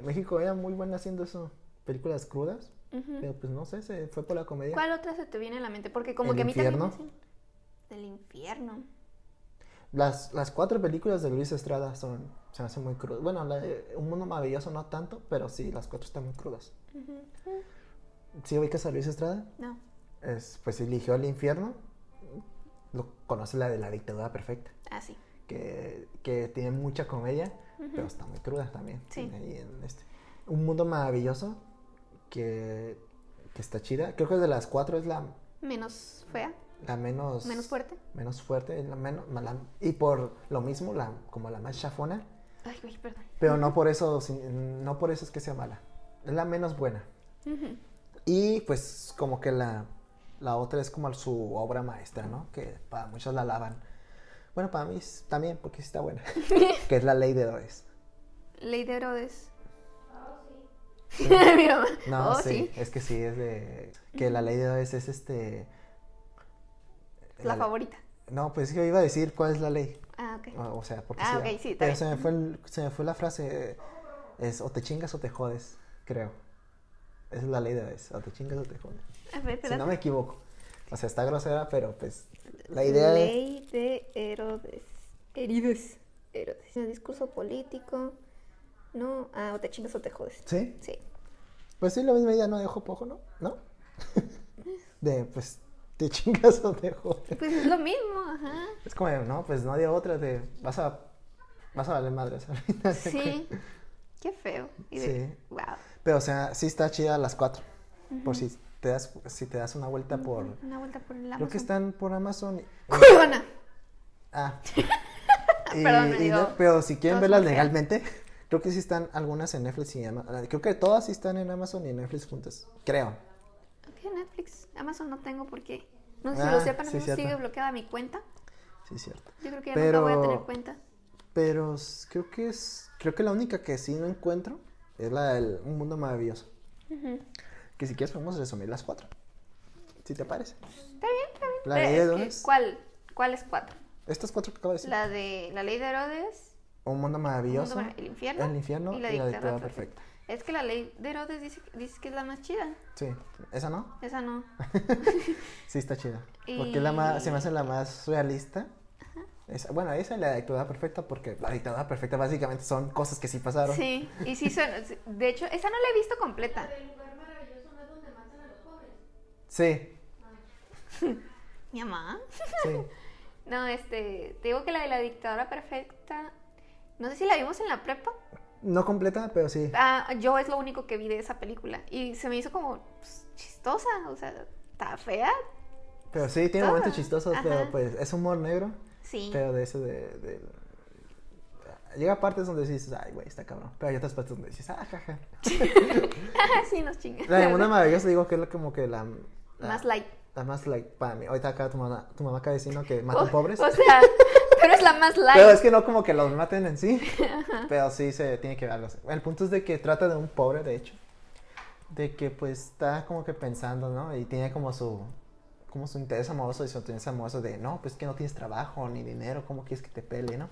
México era muy bueno haciendo eso, películas crudas, pero pues no sé, se fue por la comedia. ¿Cuál otra se te viene a la mente? Porque como El que a mí también me Del infierno. Las, las cuatro películas de Luis Estrada son, se me hacen muy crudas. Bueno, la Un Mundo Maravilloso no tanto, pero sí, las cuatro están muy crudas. Ujú. ¿Sí ubicas a Luis Estrada? No. Es, pues eligió el infierno, lo conoce la de la dictadura perfecta, Ah, sí. que, que tiene mucha comedia, Pero está muy cruda también. Sí. Tiene ahí en este. Un Mundo Maravilloso, que, que está chida. Creo que de las cuatro es la, Menos fea, la menos... menos fuerte. Menos fuerte, la menos, la- y por lo mismo, la, como la más chafona. Ay, güey, perdón. Pero no por eso, no por eso es que sea mala. Es la menos buena. Y pues como que la, la otra es como su obra maestra, ¿no? Que para muchos la alaban. Bueno, para mí es- también, porque sí está buena. que es la ley de Herodes. Ley de Herodes. Mi mamá. No, Oh, sí, es que sí, es de... Que la ley de Herodes es este... La favorita. No, pues yo iba a decir cuál es la ley. Ah, ok. O o sea, porque Ah, sí, sí, está Pero se me, fue el- se me fue la frase, es o te chingas o te jodes, creo. Esa es la ley de Herodes, o te chingas o te jodes. A ver, Si no me equivoco. O sea, está grosera, pero pues la idea. Ley de Herodes. Herodes. Herodes. El discurso político. No. Ah, o te chingas o te jodes. ¿Sí? Sí. Pues sí, la misma idea, no dejo poco, ¿no? ¿No? de, pues, te chingas o te jodes. Pues es lo mismo, ajá. Es como, no, pues no de otra, de, vas a, vas a valer madres de Sí. Qué feo. Y de- Sí. Wow. Pero, o sea, sí está chida las cuatro. Por si te das, si te das una vuelta por... Una vuelta por el Creo Amazon. que están por Amazon. y- Cuevana. Ah. Y- Perdón, me y digo, no- pero si quieren verlas legalmente, creo que sí están algunas en Netflix y Amazon. Creo que todas sí están en Amazon y en Netflix juntas. Creo. Ok, Netflix. Amazon no tengo porque. No sé si Ah, lo sepan, sí, no cierto. sigue bloqueada mi cuenta. Sí, cierto. Yo creo que ya Pero- nunca voy a tener cuenta. Pero creo que es. Creo que la única que sí no encuentro es la del Un Mundo Maravilloso. Ujú. Que si quieres podemos resumir las cuatro. Si te parece. Está bien, está bien. La Pero ley de es que, Herodes. ¿Cuál? ¿Cuál es cuatro? Estas cuatro que acabo de decir. La de la ley de Herodes, Un Mundo Maravilloso. Mundo el infierno, El infierno y y la la dictadura perfecta. perfecta. Es que la ley de Herodes dice, dice que es la más chida. Sí. ¿Esa no? Esa no. Sí, está chida. Porque es la más, se me hace la Y- más realista. Esa- bueno, esa es la dictadura perfecta porque la dictadura perfecta básicamente son cosas que sí pasaron. Sí, y sí son. De hecho, esa no la he visto completa. Sí, Mi mamá. sí. No, este. Te digo que la de la dictadura perfecta. No sé si la vimos en la prepa. No completa, pero sí. Ah, yo es lo único que vi de esa película. Y se me hizo como pues, chistosa. O sea, está fea. Pero sí, tiene momentos chistosos, pero pues es humor negro. Sí. Pero de ese de, de- Llega partes donde dices, ay, güey, está cabrón. Pero hay otras partes donde dices, ah, jaja. sí, nos chingan. La de Mundo Maravilloso digo que es como que la... la- Más light. La más like para mí. Ahorita acá tu mamá, tu mamá acaba diciendo que matan pobres. O sea, pero es la más light. Pero es que no como que los maten en sí. Pero sí se tiene que ver algo así. El punto es de que trata de un pobre, de hecho. De que pues está como que pensando, ¿no? Y tiene como su como su interés amoroso y su interés amoroso de, no, pues que no tienes trabajo ni dinero, ¿cómo quieres que te pele, no?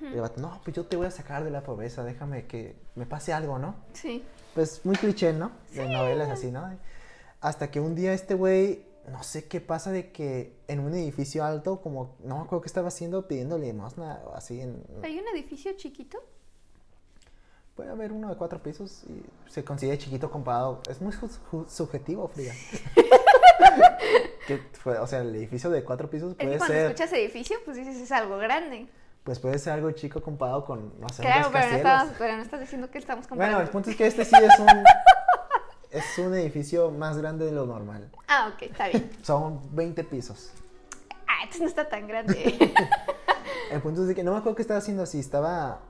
Y el vato, no, pues yo te voy a sacar de la pobreza, déjame que me pase algo, ¿no? Sí. Pues muy cliché, ¿no? De novelas así, ¿no? Hasta que un día este güey, no sé qué pasa de que en un edificio alto, como, no me acuerdo qué estaba haciendo, pidiendo limosna o así en... Hay un edificio chiquito. Puede haber uno de cuatro pisos y se considera chiquito comparado. Es muy su- su- subjetivo, Frida. que fue, o sea, el edificio de cuatro pisos Es que puede cuando ser, escuchas edificio, pues dices es algo grande. pues puede ser algo chico comparado con, no sé, Claro, pero no, estamos, pero no estás diciendo que estamos comparando. Bueno, el punto es que este sí es un, es un edificio más grande de lo normal. Ah, ok, está bien. Son 20 pisos. Ah, entonces no está tan grande. El punto es de que no me acuerdo qué estaba haciendo así, estaba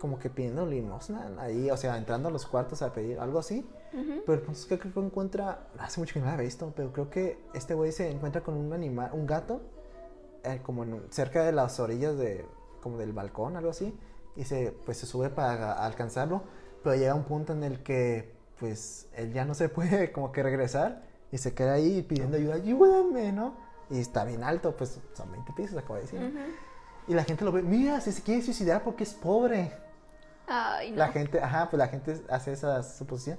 como que pidiendo limosna ahí, o sea, entrando a los cuartos a pedir algo así. Ujú. Pero el punto es que creo que encuentra, hace mucho que no la he visto, pero creo que este güey se encuentra con un animal, un gato, eh, como en cerca de las orillas de, como del balcón, algo así, y se, pues se sube para alcanzarlo, pero llega un punto en el que, pues, él ya no se puede como que regresar, y se queda ahí pidiendo ayuda, ayúdame, ¿no? Y está bien alto, pues son 20 pisos, acabo de decir. Y la gente lo ve, mira, si se quiere suicidar porque es pobre. Ay, no. La gente, ajá, pues la gente hace esa suposición.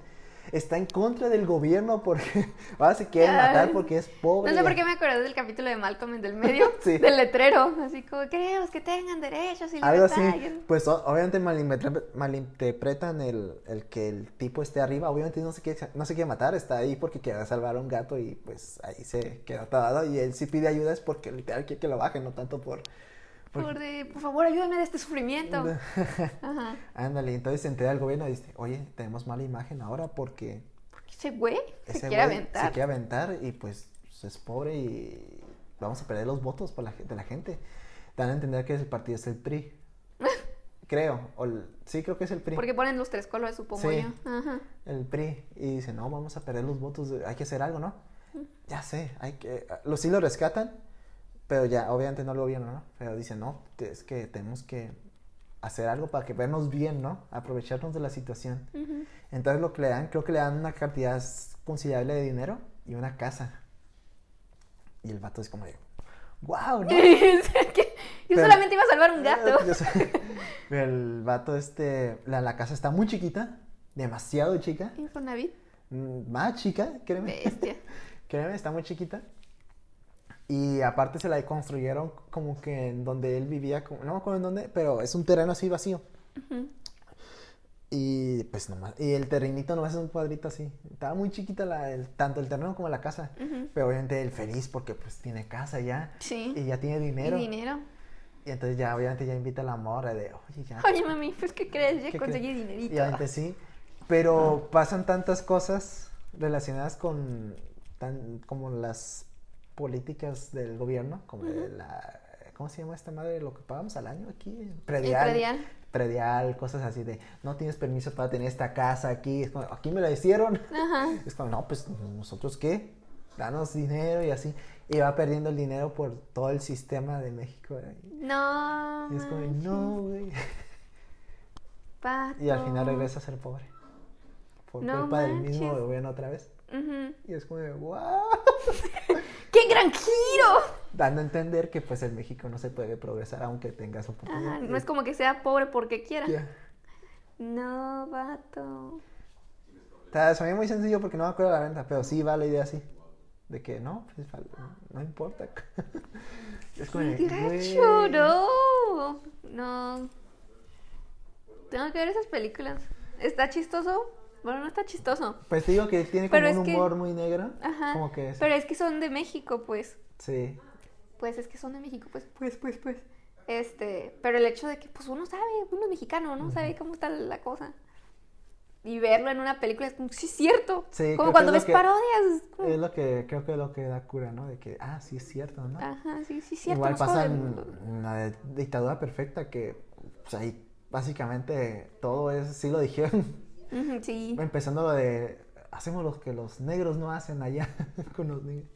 Está en contra del gobierno porque ahora se quieren matar porque es pobre. No sé por qué me acordé del capítulo de Malcolm en del medio, Sí. del letrero, así como queremos que tengan derechos y Algo así. Pues obviamente malinterpre- malinterpretan el, el que el tipo esté arriba. Obviamente no se, quiere, no se quiere matar, está ahí porque quiere salvar a un gato y pues ahí se queda atado. Y él sí pide ayuda es porque literal quiere que lo bajen, no tanto por... por- Por, de, por favor, ayúdame de este sufrimiento. Ajá. Ándale, entonces se entera el gobierno y dice, oye, tenemos mala imagen ahora porque Porque ese güey se quiere güey aventar. Se quiere aventar y pues es pobre y vamos a perder los votos por la, de la gente. Dan a entender que el partido es el PRI. creo. O el- sí, creo que es el PRI. Porque ponen los tres colores, supongo Sí. yo. Ajá. El PRI. Y dice, no, vamos a perder los votos. Hay que hacer algo, ¿no? Ya sé, hay que... Los sí lo rescatan, pero ya, obviamente no el gobierno, ¿no? Pero dicen, no, es que tenemos que hacer algo para que vernos bien, ¿no? Aprovecharnos de la situación. Entonces lo que le dan, creo que le dan una cantidad considerable de dinero y una casa. Y el vato es como de, wow, ¿no? Yo Pero- solamente iba a salvar un gato. Yo el vato este, la, la casa está muy chiquita, demasiado chica, Infonavit. mm, más chica, créeme, Bestia. créeme, está muy chiquita. Y aparte se la construyeron como que en donde él vivía, como- no me acuerdo en dónde, pero es un terreno así vacío. Y pues nomás, y el terrenito nomás es un cuadrito así. Estaba muy chiquita la, el- tanto el terreno como la casa. Pero obviamente él feliz porque pues tiene casa ya. Sí. Y ya tiene dinero. Y dinero. Y entonces ya obviamente ya invita a la morra de, oye, ya. Oye, mami, pues, ¿qué crees? Ya ¿qué conseguí crees?". dinerito. Y obviamente sí. Pero pasan tantas cosas relacionadas con tan, como las políticas del gobierno, como de la ¿cómo se llama esta madre? Lo que pagamos al año aquí, El predial. predial. Predial, cosas así de no tienes permiso para tener esta casa aquí, es como, aquí me la hicieron. Ajá. Es como, no, pues nosotros qué, danos dinero y así. Y va perdiendo el dinero por todo el sistema de México. ¿eh? No. Y es como, no, güey. pato. Y al final regresa a ser pobre. Por No culpa del mismo gobierno otra vez. Y es como wow. ¡Qué gran giro! Dando a entender que pues en México no se puede progresar aunque tengas oportunidad. Ajá, no es como que sea pobre porque quiera. Ya. No, vato. Se me muy sencillo porque no me acuerdo de la venta, pero sí va la idea así. De que no, pues no importa. es como. No. Tengo que ver esas películas. ¿Está chistoso? Bueno, no está chistoso. Pues te digo que tiene como Pero un que- humor muy negro. Ajá. Como que es. Pero es que son de México, pues. Sí. Pues es que son de México, pues, pues, pues, pues. Este, pero el hecho de que, pues, uno sabe, uno es mexicano, uno sabe cómo está la cosa. Y verlo en una película es como, sí, es cierto. Sí, como cuando ves que- parodias. es lo que creo que es lo que da cura, ¿no? De que, ah, sí es cierto, ¿no? Ajá, sí, sí, es cierto. Igual no pasa en, la dictadura perfecta que pues ahí básicamente todo es, sí lo dijeron, sí. empezando lo de hacemos lo que los negros no hacen allá con los niños.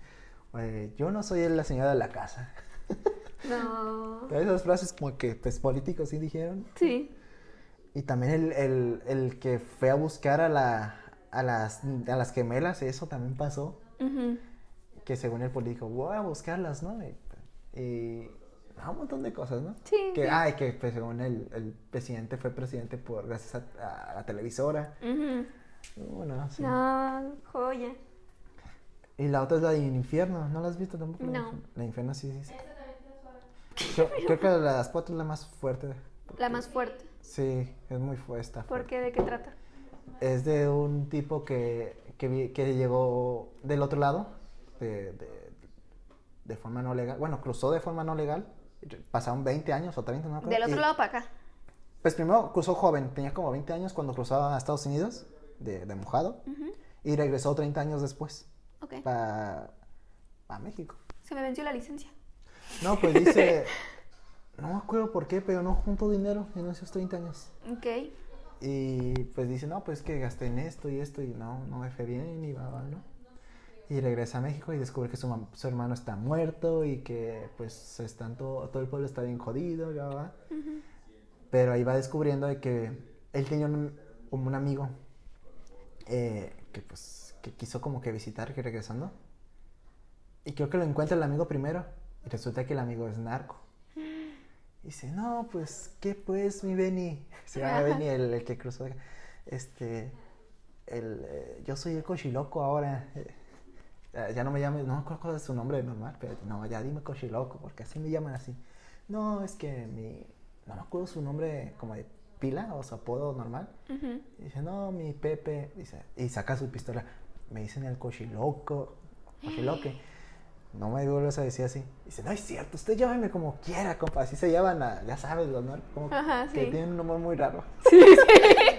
Oye, yo no soy la señora de la casa. No. Esas frases como que pues políticos sí dijeron. Sí. Y también el, el, el que fue a buscar a, la, a, las, a las gemelas, eso también pasó. Que según el político, voy a buscarlas, ¿no? Y, y ah, un montón de cosas, ¿no? Sí, Que, sí. ah, y que pues, según el, el presidente fue presidente por gracias a, a la televisora. Ujú. Bueno, sí. No, joya. Y la otra es la de Infierno, ¿no la has visto tampoco? No. La Infierno sí, sí. sí. Creo, creo que de las cuatro es la más fuerte. La más fuerte. Sí, es muy fuerte. ¿Por qué? ¿De qué trata? Es de un tipo que, que, vi- que llegó del otro lado, de, de, de forma no legal. Bueno, cruzó de forma no legal. Pasaron 20 años o 30, no. Del otro y- lado para acá. Pues primero cruzó joven, tenía como 20 años cuando cruzó a Estados Unidos, de, de mojado, y regresó 30 años después Ok. para México. Se me venció la licencia. No, pues dice, no me acuerdo por qué, pero no junto dinero en esos 30 años. Ok. Y pues dice, no, pues que gasté en esto y esto y no, no me fue bien y va, va, ¿no? Y regresa a México y descubre que su, su hermano está muerto y que pues están todo, todo el pueblo está bien jodido y va. Ujú. Pero ahí va descubriendo de que él tenía un, un amigo eh, que pues que quiso como que visitar que regresando. Y creo que lo encuentra el amigo primero y resulta que el amigo es narco. dice, no, pues, ¿qué pues, mi Benny? Se llama Benny, el, el, que cruzó. Este, el, eh, yo soy el cochiloco ahora. Eh, ya no me llames, no me acuerdo de su nombre normal, pero no, ya dime cochiloco, porque así me llaman así. No, es que mi, no me acuerdo su nombre como de pila o su apodo normal. dice, no, mi Pepe, dice, y saca su pistola. Me dicen el cochiloco, cochiloque no me vuelves a decir así. Dice, no es cierto, usted llámeme como quiera, compa. Así se llaman, ya sabes, ¿no? Como que tienen un nombre muy raro. Sí,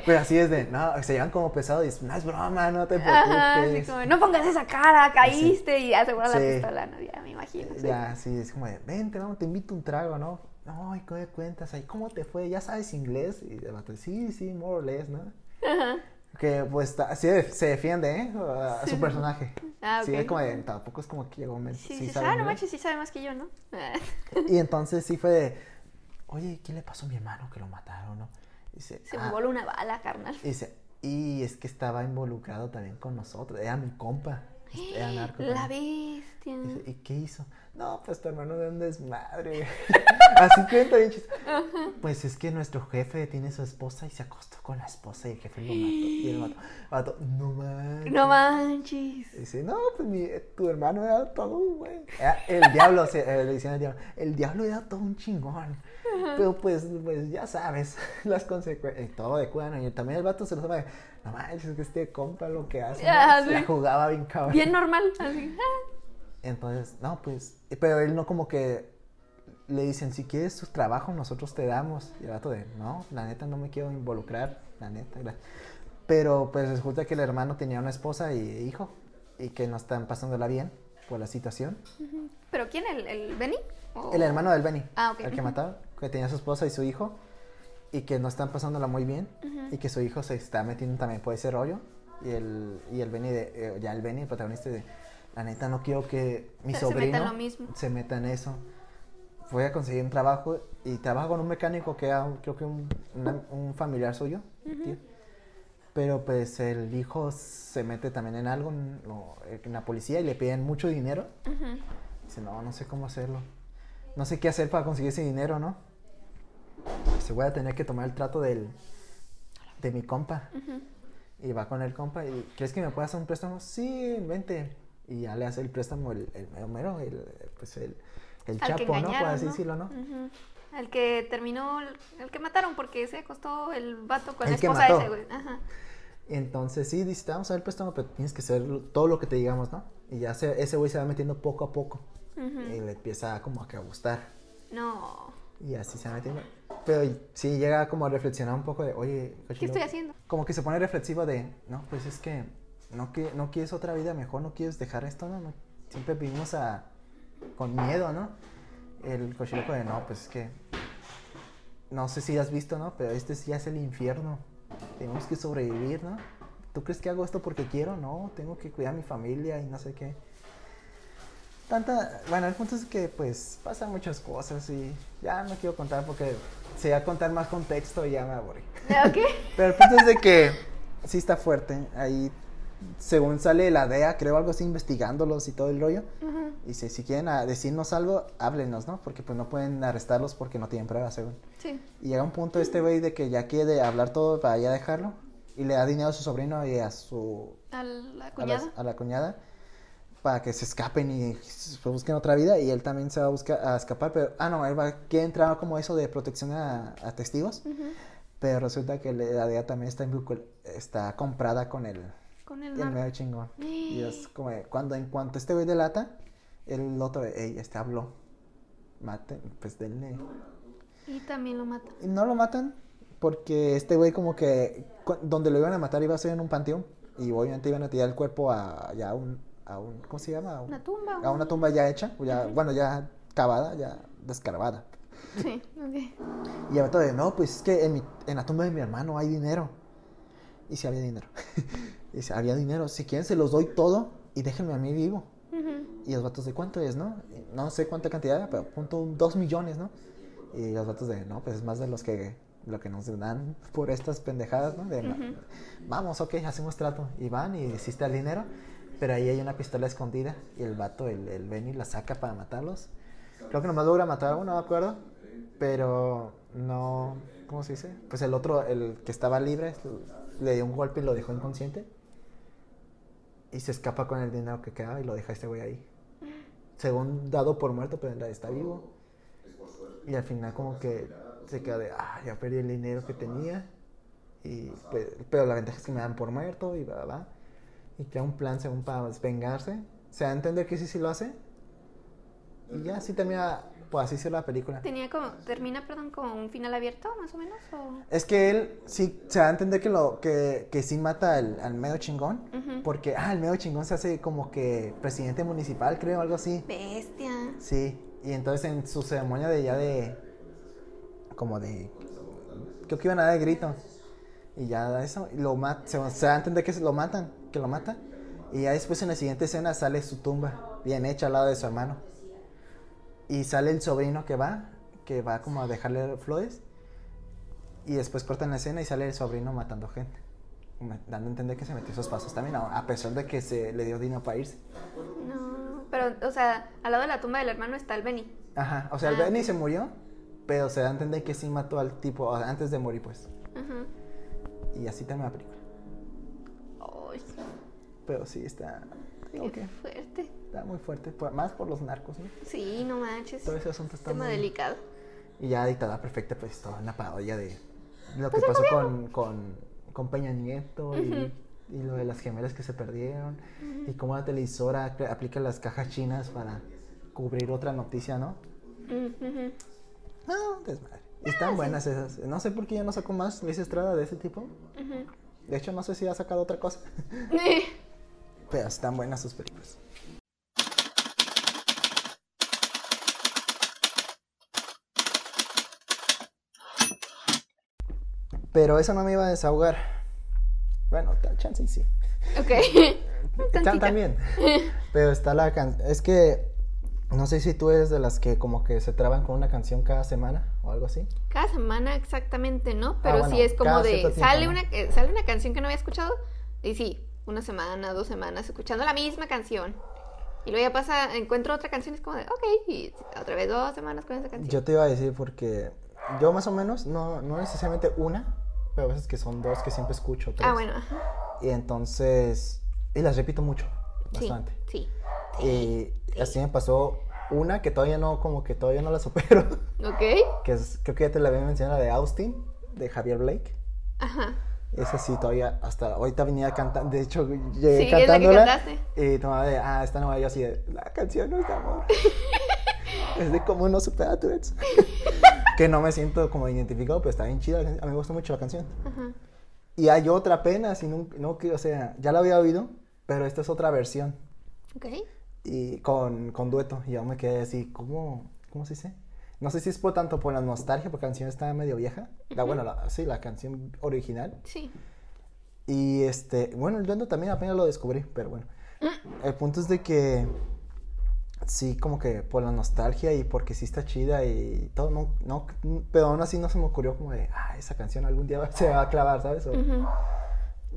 Pero así es de, no, se llaman como pesado y dice, no es broma, no te preocupes. como, no pongas esa cara, caíste y asegura la pistola, no, ya me imagino. Ya, sí, es como de, vente, vamos, te invito un trago, ¿no? No, y ¿qué cuentas ahí? ¿Cómo te fue? ¿Ya sabes inglés? Y el vato, sí, sí, more or less, ¿no? Ajá. Que pues sí, se defiende, ¿eh? A su personaje. Ah, Sí, es como de, tampoco es como que llegó un Sí, sí, sabe, ah, no manches, sí sabe más que yo, ¿no? y entonces sí fue de, oye, ¿qué le pasó a mi hermano que lo mataron, no? Dice, se me ah". voló una bala, carnal. Dice, y es que estaba involucrado también con nosotros, era mi compa. Era narco. La bestia. ¿Y qué hizo? No, pues tu hermano de un desmadre. Así cuenta bien Pues es que nuestro jefe tiene su esposa y se acostó con la esposa y el jefe lo mató. Y el mató. no manches. No manches. dice, no, pues mi, tu hermano era todo un güey. El diablo, eh, le decían al diablo, el diablo era todo un chingón. Pero pues, pues ya sabes, las consecuencias. Todo de cuidado. Y también el vato se lo sabe. No manches, que este compa lo que hace. Ya, La jugaba bien cabrón. Bien normal, así. Entonces, no, pues, pero él no como que le dicen, si quieres tu trabajo, nosotros te damos. Y el vato de, no, la neta no me quiero involucrar, la neta. Pero pues resulta que el hermano tenía una esposa y hijo y que no están pasándola bien por la situación. ¿Pero quién? ¿El, el Benny? El hermano del Benny. Ah, ok. El que mataron, que tenía su esposa y su hijo y que no están pasándola muy bien y que su hijo se está metiendo también por ese rollo. Y el, y el Benny, de, eh, ya el Benny, el protagonista de la neta no quiero que mi sobrino se meta, en eso. Voy a conseguir un trabajo y trabajo con un mecánico que era, creo que un, un familiar suyo, Pero pues el hijo se mete también en algo, en, la policía, y le piden mucho dinero. Dice, no, no sé cómo hacerlo. No sé qué hacer para conseguir ese dinero, ¿no? Se voy a tener que tomar el trato del, de mi compa. Y va con el compa y, ¿crees que me puede hacer un préstamo? Sí, vente y ya le hace el préstamo el, el mero, el, pues el, el chapo, ¿no? Por así decirlo, ¿no? El que terminó, el que mataron porque se acostó el vato con la esposa ese, güey. Ajá. Entonces sí, dice, te vamos a dar el préstamo, pero tienes que hacer todo lo que te digamos, ¿no? Y ya se, ese güey se va metiendo poco a poco. Y le empieza como a que a gustar. No. Y así se va metiendo. Pero sí llega como a reflexionar un poco de, oye, ¿qué estoy haciendo? Como que se pone reflexivo de, no, pues es que no, que, no quieres otra vida mejor, no quieres dejar esto, ¿no? siempre vivimos a, con miedo, ¿no? El cochiloco de, no, pues es que, no sé si has visto, ¿no? Pero este ya es el infierno, tenemos que sobrevivir, ¿no? ¿Tú crees que hago esto porque quiero? No, tengo que cuidar a mi familia y no sé qué. Tanta, bueno, el punto es que pues pasan muchas cosas y ya no quiero contar porque si voy a contar más contexto y ya me aburrí. Pero el punto es de que sí está fuerte. Ahí según sale la DEA, creo algo así, investigándolos y todo el rollo. Y si, si quieren decirnos algo, háblenos, ¿no? Porque pues no pueden arrestarlos porque no tienen pruebas, según. Sí. Y llega un punto este güey de que ya quiere hablar todo para ya dejarlo. Y le da dinero a su sobrino y a su... A la cuñada. A, la cuñada. Para que se escapen y busquen otra vida. Y él también se va a buscar a escapar. Pero, ah, no, él va a entrar como eso de protección a, testigos. Pero resulta que la DEA también está, en, está comprada con el con el, y chingón. Y es como, cuando en cuanto este güey delata, el otro, ey, este habló. Maten, pues denle. Y también lo matan. No lo matan porque este güey como que donde lo iban a matar iba a ser en un panteón y obviamente iban a tirar el cuerpo a ya un, a un ¿cómo se llama? A una tumba. A una tumba ya hecha, ya, bueno, ya cavada, ya descarvada. Sí, ok. Y el de, no, pues es que en, mi, en la tumba de mi hermano hay dinero. Y si había dinero. Dice, había dinero, si quieren se los doy todo y déjenme a mí vivo. Y los vatos de cuánto es, ¿no? No sé cuánta cantidad, pero punto dos millones, ¿no? Y los vatos de, no, pues es más de los que lo que nos dan por estas pendejadas, ¿no? De, Vamos, ok, hacemos trato. Y van y hiciste el dinero, pero ahí hay una pistola escondida y el vato, el, el Benny, la saca para matarlos. Creo que nomás logra matar a uno, no me acuerdo. Pero no, ¿cómo se dice? Pues el otro, el que estaba libre, le dio un golpe y lo dejó inconsciente. Y se escapa con el dinero que quedaba y lo deja este güey ahí. Según dado por muerto, pero en realidad está vivo. Y al final como que se queda de, ah, ya perdí el dinero que tenía. Y, pues, pero la ventaja es que me dan por muerto y bla, bla. Y crea un plan según para vengarse. Se da a entender que sí, sí lo hace. Y ya así termina, pues así se la película. Tenía como, termina, perdón, como un final abierto, más o menos, o... Es que él sí se da a entender que lo que, que sí mata al, al medio chingón. Porque, ah, el medio chingón se hace como que presidente municipal, creo, algo así. Bestia. Sí, y entonces en su ceremonia de ya de. como de. creo que iban a dar el grito. Y ya da eso, y lo mat, se, se da a entender que se lo matan, que lo mata. Y ya después en la siguiente escena sale su tumba, bien hecha al lado de su hermano. Y sale el sobrino que va, que va como a dejarle flores. Y después cortan la escena y sale el sobrino matando gente. Dando a entender que se metió esos pasos también, a pesar de que se le dio dinero para irse. No, pero, o sea, al lado de la tumba del hermano está el Benny. Ajá, o sea, el Ah, Benny se murió, pero se da a entender que sí mató al tipo antes de morir, pues. Ajá. Y así termina la película. Pero sí, está, qué fuerte. está muy fuerte, más por los narcos, ¿no? Sí, no manches. Todo ese asunto está Tema muy... delicado. Y ya Dictadura Perfecta, pues, toda una parodia de lo Pues que pasó con, con, con Peña Nieto y, lo de las gemelas que se perdieron. Y cómo la televisora aplica las cajas chinas para cubrir otra noticia, ¿no? No, desmadre. Y están buenas esas. No sé por qué ya no sacó más Luis Estrada de ese tipo. De hecho, no sé si ha sacado otra cosa. Están buenas sus películas. Pero eso no me iba a desahogar. Bueno, tal chance y sí. Ok. Tan-. También. Pero está la canción. Es que no sé si tú eres de las que como que se traban con una canción cada semana o algo así. Cada semana exactamente, ¿no? Pero Ah, bueno, sí es como de tiempo, sale ¿no? una eh, sale una canción que no había escuchado y sí, una semana, dos semanas escuchando la misma canción. Y luego ya pasa, encuentro otra canción y es como de, ok, y otra vez dos semanas con esa canción. Yo te iba a decir porque yo más o menos, no, no necesariamente una, pero a veces que son dos que siempre escucho. Tres. ah, bueno, ajá. Y entonces, y las repito mucho, Sí, bastante. sí. Y así me pasó una que todavía no, como que todavía no la supero, Ok. que es, creo que ya te la había mencionado, la de Austin, de Javier Blake. Ajá. Esa sí, todavía, hasta ahorita venía cantando, de hecho, llegué Sí, es la que cantándola. cantaste. Y tomaba de, ah, esta no va yo así de, la canción no es de amor. es de cómo no supera tu ex. que no me siento como identificado, pero está bien chida, a mí me gusta mucho la canción. Ajá. Y hay otra apenas, y no, no, o sea, ya la había oído, pero esta es otra versión. Ok. Y con, con dueto, y yo me quedé así, ¿cómo, cómo se dice? No sé si es por tanto por la nostalgia, porque la canción está medio vieja. La, bueno, la- sí, la canción original. Sí. Y este, bueno, el dueto también apenas lo descubrí, pero bueno. El punto es de que sí, como que por la nostalgia y porque sí está chida y todo, no, no, pero aún así no se me ocurrió como de, ah, esa canción algún día se va a clavar, ¿sabes? O-.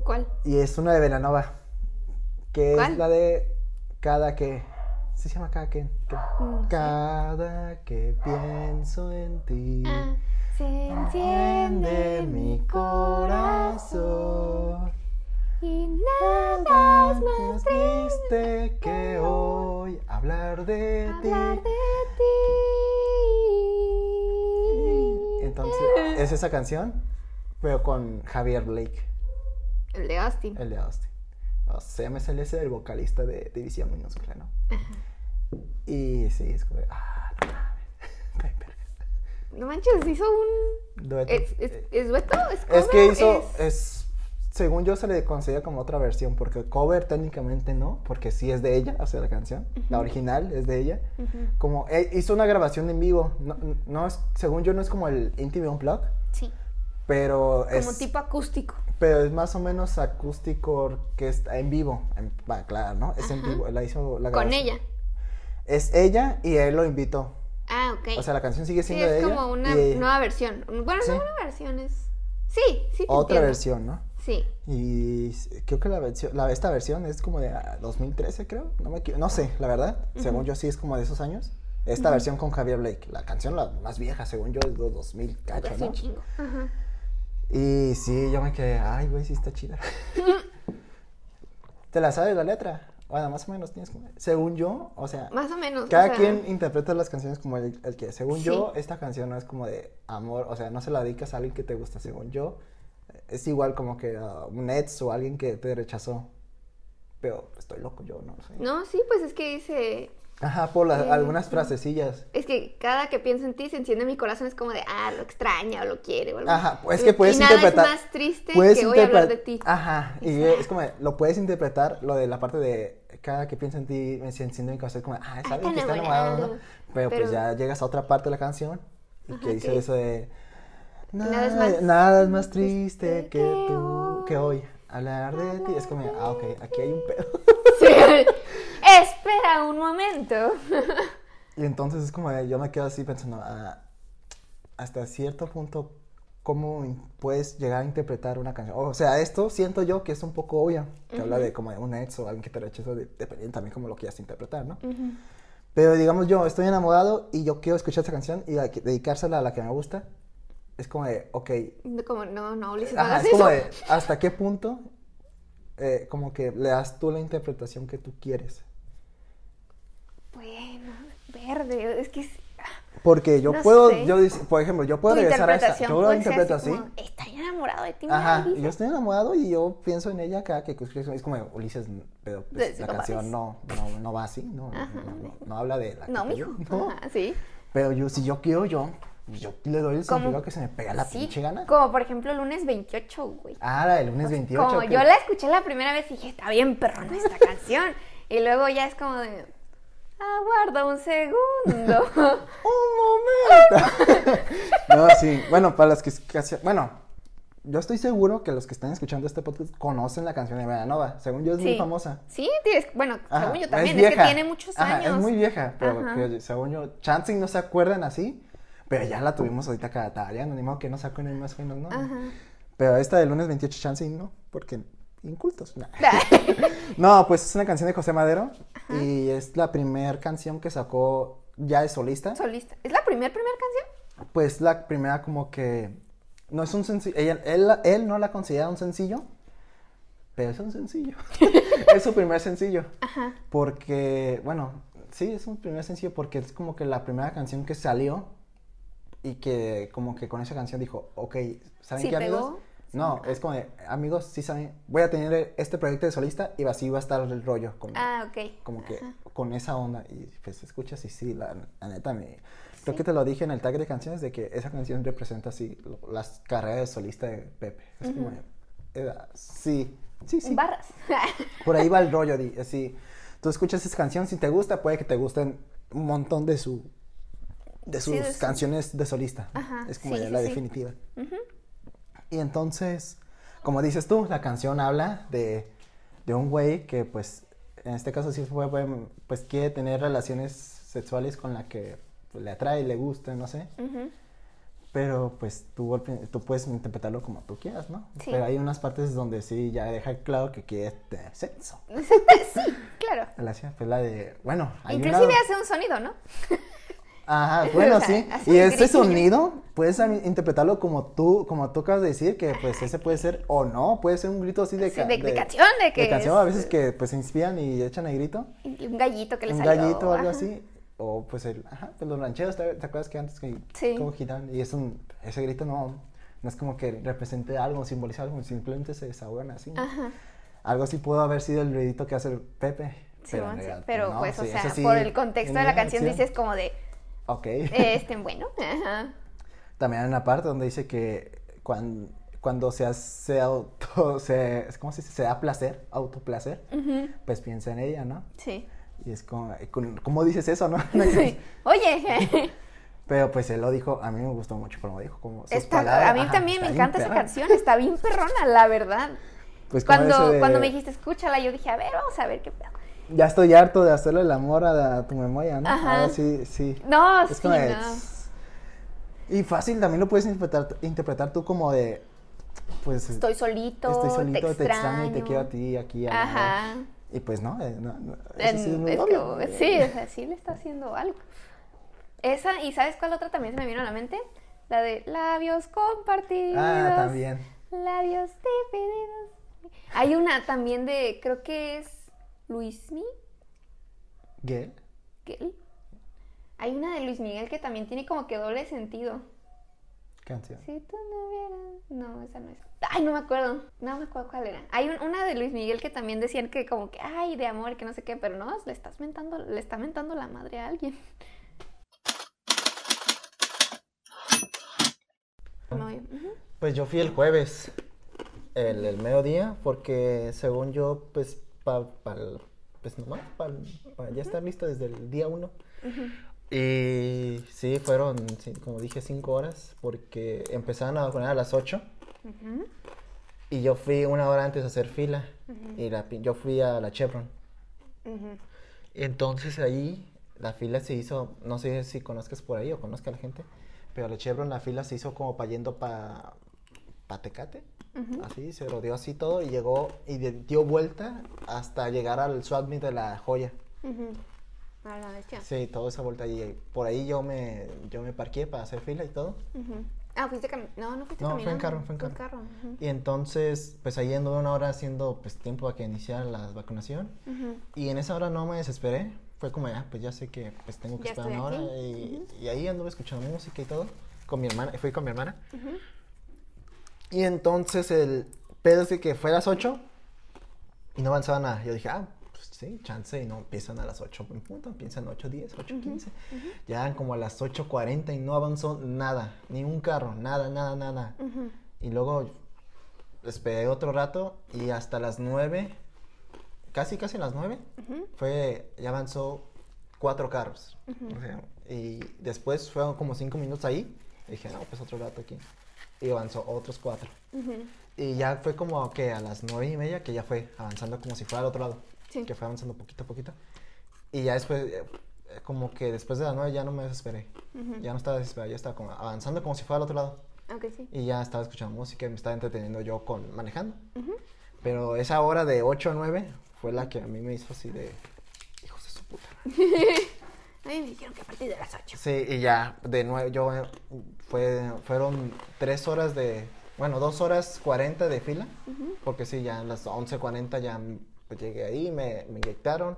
¿Cuál? Y es una de Velanova, que ¿Cuál? es la de cada que, ¿sí se llama cada que? que- No sé. Cada que pienso en ti. Ah, se enciende mi corazón y nada es más triste que hoy hablar de hablar ti. de ti. Entonces, es esa canción, pero con Javier Blake, El de Austin. el de Austin. O sea, me sale ese del vocalista de División Minúscula, ¿no? Y sí, es como, ah, no mames. No manches, hizo un. Dueto. ¿Es, es, es dueto? ¿Es, Es que cover? hizo, Es- según yo se le considera como otra versión, porque cover técnicamente no, porque sí es de ella, o sea, la canción, la original es de ella. Como eh, hizo una grabación en vivo, no, no es, según yo no es como el Intimate Unplugged, Sí, pero como es, tipo acústico. pero es más o menos acústico que está en vivo, en- ¿no? Es en vivo, la hizo la Con grabación. ella. Es ella y él lo invitó. Ah, ok. O sea, la canción sigue sí, siendo de es ella. como una y nueva versión. Bueno, Sí. no una versión, es. Sí, sí. te otra entiendo. versión, ¿no? Sí. Y creo que la versión, la, esta versión es como de ah, 2013, creo. No, me, no sé, la verdad. Según yo sí es como de esos años. Esta versión con Javier Blake. La canción la más vieja, según yo, es de 2000 cacho, Es ¿no? un chingo. Ajá. Y sí, yo me quedé, ay, güey, sí está chida. ¿Te la sabes la letra? Bueno, más o menos tienes como... Según yo, o sea, Más o menos. o cada sea, quien interpreta las canciones como el, el que. Según Sí. yo, esta canción no es como de amor, o sea, no se la dedicas a alguien que te gusta. Según yo, es igual como que a un ex o alguien que te rechazó. Pero estoy loco yo, no sé. No, sí, pues es que dice. Ajá, por las- algunas frasecillas. Es que cada que pienso en ti se enciende mi corazón, es como de, ah, lo extraña o lo quiere o algo. Ajá, pues es que puedes y nada interpretar. es más triste puedes que voy a hablar de ti. Ajá, y es como, de, lo puedes interpretar, lo de la parte de cada que pienso en ti, me enciende mi corazón, es como, ah, es alguien que está enamorado. Pero, pues ya llegas a otra parte de la canción y Ajá, que dice eso de. Nada, Nada es más nada es más triste que que tú, que hoy hoy. Hablar de ti es como, ah, ok, aquí hay un pedo. Sí. Espera un momento. Y entonces es como, yo me quedo así pensando, ah, hasta cierto punto, ¿cómo puedes llegar a interpretar una canción? O sea, esto siento yo que es un poco obvio, que habla de como de un ex o alguien que te rechazó, de- dependiendo también cómo lo quieras interpretar, ¿no? Pero digamos yo estoy enamorado y yo quiero escuchar esta canción y dedicársela a la que me gusta. Es como de, ok, Como, no, no, Ulises, no ajá, hagas es como eso. de, ¿hasta qué punto eh, como que le das tú la interpretación que tú quieres? Bueno, verde, es que es- Porque yo No puedo, sé. yo, por ejemplo, yo puedo tu regresar a esa, yo lo interpreto así. así. como, Está enamorado de ti, Ajá, yo Ulises". estoy enamorado y yo pienso en ella cada que escucho es como Ulises, pero pues, la canción no, no, no va así, no, no, no, habla de la No, mijo. no. Ajá, sí. Pero yo, si yo quiero, yo, yo le doy el significado que se me pega la Sí, pinche gana. Como por ejemplo lunes 28, güey. Ah, la del lunes 28. Como que- yo la escuché la primera vez y dije, está bien perrona esta canción. Y luego ya es como de, aguarda un segundo. ¡Un momento! no, sí, bueno, para los que casi, bueno, yo estoy seguro que los que están escuchando este podcast conocen la canción de Veranova. Según yo es muy Sí. famosa. Sí, tienes, bueno, Ajá, según yo también, es, vieja. que tiene muchos Ajá, años. es muy vieja, pero que según yo, Chancing no se acuerdan así, pero ya la tuvimos ahorita cada tarea, ni modo que no sacó ni más menos, ¿no? Ajá. Pero esta del lunes 28 Chancing no, porque incultos. nah. no, pues es una canción de José Madero y es la primera canción que sacó ya de solista. Solista. ¿Es la primera, primera canción? Pues la primera como que no es un sencillo, él, él no la considera un sencillo, pero es un sencillo. es su primer sencillo. Ajá. Porque, bueno, sí, es un primer sencillo porque es como que la primera canción que salió y que como que con esa canción dijo, ok, ¿saben Sí qué amigos? No, es como de, amigos, sí saben, voy a tener este proyecto de solista y así va a estar el rollo. Con, Ah, ok. como que con esa onda y pues escuchas y sí, la, la neta me... Creo que te lo dije en el tag de canciones de que esa canción representa así lo- las carreras de solista de Pepe. Es como, de, eh, sí, sí, sí. Barras. Por ahí va el rollo, di- así. Tú escuchas esa canción, si te gusta, puede que te gusten un montón de su de sus Sí, de su- canciones de solista. Ajá, es como sí, sí, la sí. Y entonces, como dices tú, la canción habla de, de un güey que pues en este caso sí fue, pues quiere tener relaciones sexuales con la que pues, le atrae, le gusta, no sé. Pero pues tú, tú puedes interpretarlo como tú quieras, ¿no? Sí. Pero hay unas partes donde sí ya deja claro que quiere tener sexo. sí, claro. Relación, pues la de, bueno, hay Inclusive una... hace un sonido, ¿no? Ajá, bueno, O sea, sí. Y un ese gritillo. sonido puedes interpretarlo como tú, como tú acabas de decir, que pues ese puede ser o no, puede ser un grito así de, Sí, de- de canción, de que canción, es- a veces que pues se inspiran y echan el grito, Y un gallito que le un salió. gallito o algo ajá. así, o pues el, ajá, pues los rancheros, ¿te, te acuerdas que antes que Sí. como? Y es un, ese grito no, no es como que represente algo, simboliza algo, simplemente se desahogan así. Ajá. Algo así pudo haber sido el ruidito que hace el Pepe. Sí, realidad, pero no, pues, o sea, por el contexto de la canción dices como de, Ok. este, bueno, ajá. También hay una parte donde dice que cuando, cuando se hace auto, se, ¿cómo se dice? Se da placer, autoplacer, pues piensa en ella, ¿no? Sí. Y es como, ¿cómo dices eso, no? Sí. Oye, Pero pues él lo dijo, a mí me gustó mucho como dijo, como sus está- palabras, a mí ajá, también me encanta esa canción, está bien perrona, la verdad. Pues Cuando, de, cuando me dijiste, escúchala, yo dije, a ver, vamos a ver qué pedo. Ya estoy harto de hacerle el amor a, a tu memoria, ¿no? Ajá. Ahora sí, sí. No, Es sí, como de- no. Y fácil, también lo puedes interpretar, interpretar tú como de, pues... Estoy solito, Estoy solito, te te extraño y te quiero a ti, aquí, allá. Ajá. Y pues no, eh, no, no, eso sí es muy es obvio. sí, o sea, sí le está haciendo algo. Esa, ¿y sabes cuál otra también se me vino a la mente? La de labios compartidos. Ah, también. Labios divididos. Hay una también de, creo que es Luismi. ¿Qué? ¿Qué? Hay una de Luis Miguel que también tiene como que doble sentido. Canción. Si tú no hubieras... No, esa no es. Ay, no me acuerdo. No me acuerdo cuál era. Hay un- una de Luis Miguel que también decían que como que, ay, de amor, que no sé qué, pero no, le estás mentando, le está mentando la madre a alguien. No, ujú. Pues yo fui el jueves, el, el mediodía, porque según yo, pues, para pues nomás, para ya estar listo desde el día uno. Y sí, fueron, sí, como dije, cinco horas, porque empezaron a vacunar a las ocho. Ujú. Y yo fui una hora antes a hacer fila. Y la, yo fui a la Chevron. Entonces ahí la fila se hizo, no sé si conozcas por ahí o conozca a la gente, pero la Chevron la fila se hizo como para yendo para pa Tecate. Ujú. Así, se rodeó así todo y llegó y dio vuelta hasta llegar al swap meet de la joya. Ujú. A la bestia. Sí, toda esa vuelta y por ahí yo me, yo me parqué para hacer fila y todo. Ujú. Ah, fuiste caminando. No, no fuiste No, fue en caminando. carro, fue en Fue carro. ujú. Y entonces, pues ahí anduve una hora haciendo pues tiempo para que iniciara la vacunación. Ujú. Y en esa hora no me desesperé. Fue como, ya, pues ya sé que pues tengo que Ya esperar una hora. Y, y ahí anduve escuchando música y todo. Con mi hermana, fui con mi hermana. Y entonces el pedo es de que fue a las 8 y no avanzaba nada. Yo dije, ah, pues sí, chance. Y no empiezan a las 8 en punto, empiezan 8, 10, 8, 15. Ya eran como a las 8.40 y no avanzó nada, ni un carro, nada, nada, nada. Ujú. Y luego esperé otro rato y hasta las 9, casi, casi las 9, Ujú. fue, ya avanzó cuatro carros. O sea, y después fueron como cinco minutos ahí. Y dije, no, pues otro rato aquí. Y avanzó otros cuatro. Y ya fue como que a las nueve y media que ya fue avanzando como si fuera al otro lado. Sí. Que fue avanzando poquito a poquito. Y ya después, eh, como que después de las nueve ya no me desesperé. Ya no estaba desesperado, ya estaba como avanzando como si fuera al otro lado. Ok, sí. Y ya estaba escuchando música y me estaba entreteniendo yo con manejando. Ujú. Pero esa hora de 8 a 9 fue la que a mí me hizo así de hijos de su puta. A mí me dijeron que a partir de las 8. Sí, y ya de nuevo yo eh, fue fueron tres horas de bueno, dos horas 40 de fila, porque sí, ya a las 11.40 ya llegué ahí, me, me inyectaron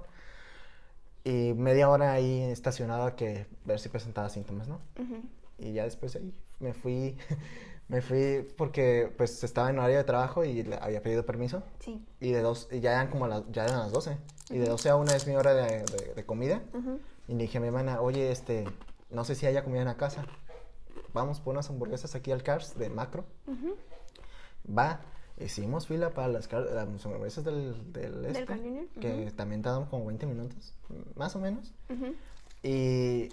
y media hora ahí estacionado a que ver si presentaba síntomas, ¿no? Y ya después de ahí me fui, me fui porque pues estaba en horario de trabajo y había pedido permiso. Sí. Y de dos, y ya eran como las, ya eran las 12. Y de 12 a 1 es mi hora de, de- de comida. Y le dije a mi hermana, oye, este, no sé si haya comida en la casa. Vamos por unas hamburguesas aquí al Cars de Macro. Va. Hicimos fila para las, hamburguesas del, del este. Jr., Que ujú. también tardan como 20 minutos, más o menos. Y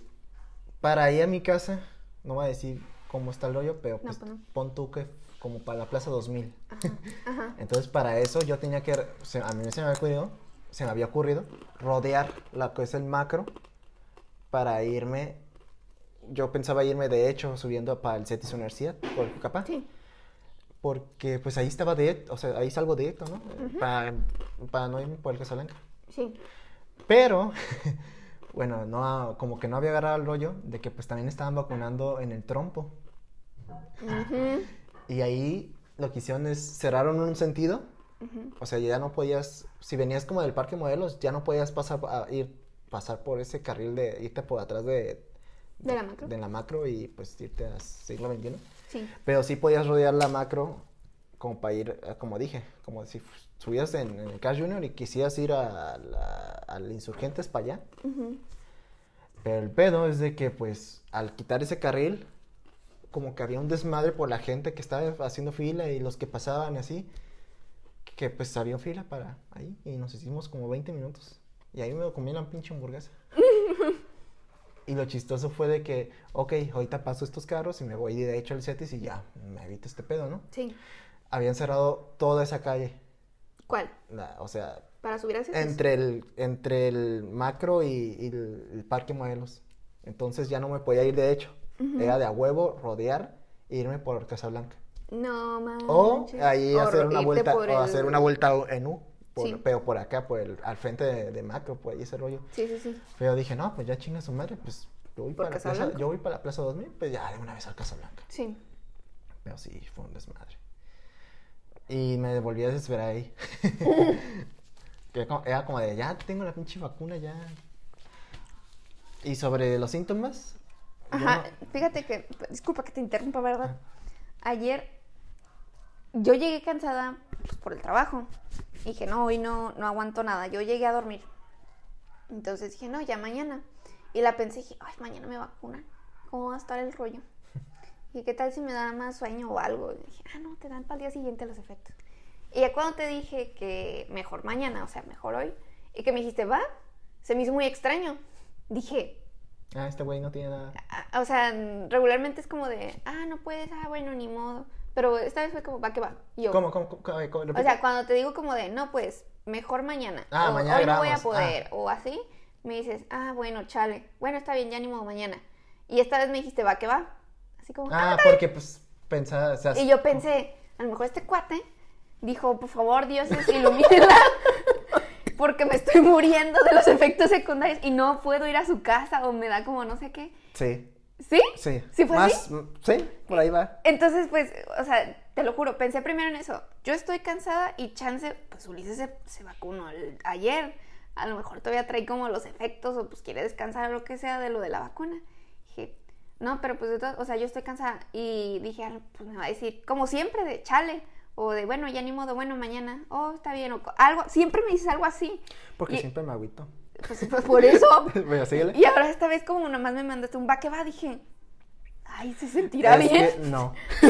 para ir a mi casa, no voy a decir cómo está el rollo, pero pues, pues no. pon tú que como para la Plaza 2000. Ajá. Ajá. Entonces, para eso yo tenía que, a mí se me había ocurrido, se me había ocurrido rodear lo que es el macro para irme, yo pensaba irme de hecho subiendo para el CETIS Universidad, por Cucapá, Sí. porque pues ahí estaba directo, o sea, ahí salgo directo, ¿no? para, para no irme por el Casablanca. Sí. Pero, bueno, no, como que no había agarrado el rollo de que pues también estaban vacunando en el trompo. Ujú. Y ahí lo que hicieron es cerraron un sentido. O sea, ya no podías, si venías como del Parque Modelos, ya no podías pasar a ir pasar por ese carril de irte por atrás de, ¿De la macro? de la macro y pues irte a siglo XXI. Sí. Pero sí podías rodear la macro como para ir, eh, como dije, como si subías en, en el Cash Junior y quisieras ir a la- al Insurgentes para allá. Pero el pedo es de que, pues, al quitar ese carril, como que había un desmadre por la gente que estaba haciendo fila y los que pasaban así, que pues había fila para ahí y nos hicimos como 20 minutos. Y ahí me comí una pinche hamburguesa. y lo chistoso fue de que, ok, ahorita paso estos carros y me voy de hecho al CETIS y ya, me evito este pedo, ¿no? Sí. Habían cerrado toda esa calle. ¿Cuál? la- o sea, ¿Para subir a ese? entre el, entre el macro y, y el, el parque modelos. Entonces ya no me podía ir de hecho. Era de a huevo rodear e irme por Casablanca. No manches. O ahí O hacer una vuelta, o el- hacer una vuelta en U. por- Sí. Pero por acá, por el, al frente de, de macro, por ahí ese rollo. Sí, sí, sí. Pero dije, no, pues ya chinga su madre, pues yo voy, para ¿Por la plaza, yo voy para la Plaza 2000, pues ya de una vez al Casablanca. Sí. Pero sí, fue un desmadre. Y me volví a desesperar ahí. Que era como de, ya tengo la pinche vacuna, ya. Y sobre los síntomas. Ajá, no- fíjate que, disculpa que te interrumpa, ¿verdad? Ah. Ayer yo llegué cansada pues, por el trabajo. Y dije, no, hoy no, no aguanto nada. Yo llegué a dormir. Entonces dije, no, ya mañana. Y la pensé, dije, ay, mañana me vacunan. ¿Cómo va a estar el rollo? Y qué tal si me da más sueño o algo. Y dije, ah, no, te dan para el día siguiente los efectos. Y ya cuando te dije que mejor mañana, o sea, mejor hoy, y que me dijiste, va, se me hizo muy extraño. Dije, Ah, este güey no tiene nada. Ah, o sea, regularmente es como de, ah, no puedes, ah, bueno, ni modo. Pero esta vez fue como, va que va. Yo, ¿Cómo, cómo, cómo, cómo, o sea, cuando te digo como de, no, pues, mejor mañana. Ah, o, mañana hoy no voy a grabamos, poder. O así, me dices, ah, bueno, chale. Bueno, está bien, ya ni modo mañana. Y esta vez me dijiste, va que va. Así como, Ah, porque pues pensaba, o sea, y yo pensé, a lo mejor este cuate dijo, por favor, dioses, ilumínela. Porque me estoy muriendo de los efectos secundarios y no puedo ir a su casa o me da como no sé qué. sí, ¿Sí? sí. ¿Sí fue Más, así? Sí, por ahí va. Entonces, pues, o sea, te lo juro, pensé primero en eso. Yo estoy cansada y chance, pues Ulises se, se vacunó el- ayer. A lo mejor todavía trae como los efectos o pues quiere descansar o lo que sea de lo de la vacuna. Dije, no, pero pues de todas, o sea, yo estoy cansada. Y dije, ah, pues me va a decir, como siempre, de chale. O de, bueno, ya ni modo, bueno, mañana. Oh, está bien. O algo, siempre me dices algo así. Porque Y- siempre me agüito. Pues, pues, por eso. Bueno. Y ahora esta vez como nomás me mandaste un va que va, dije, ay, se sentirá Es bien. que no.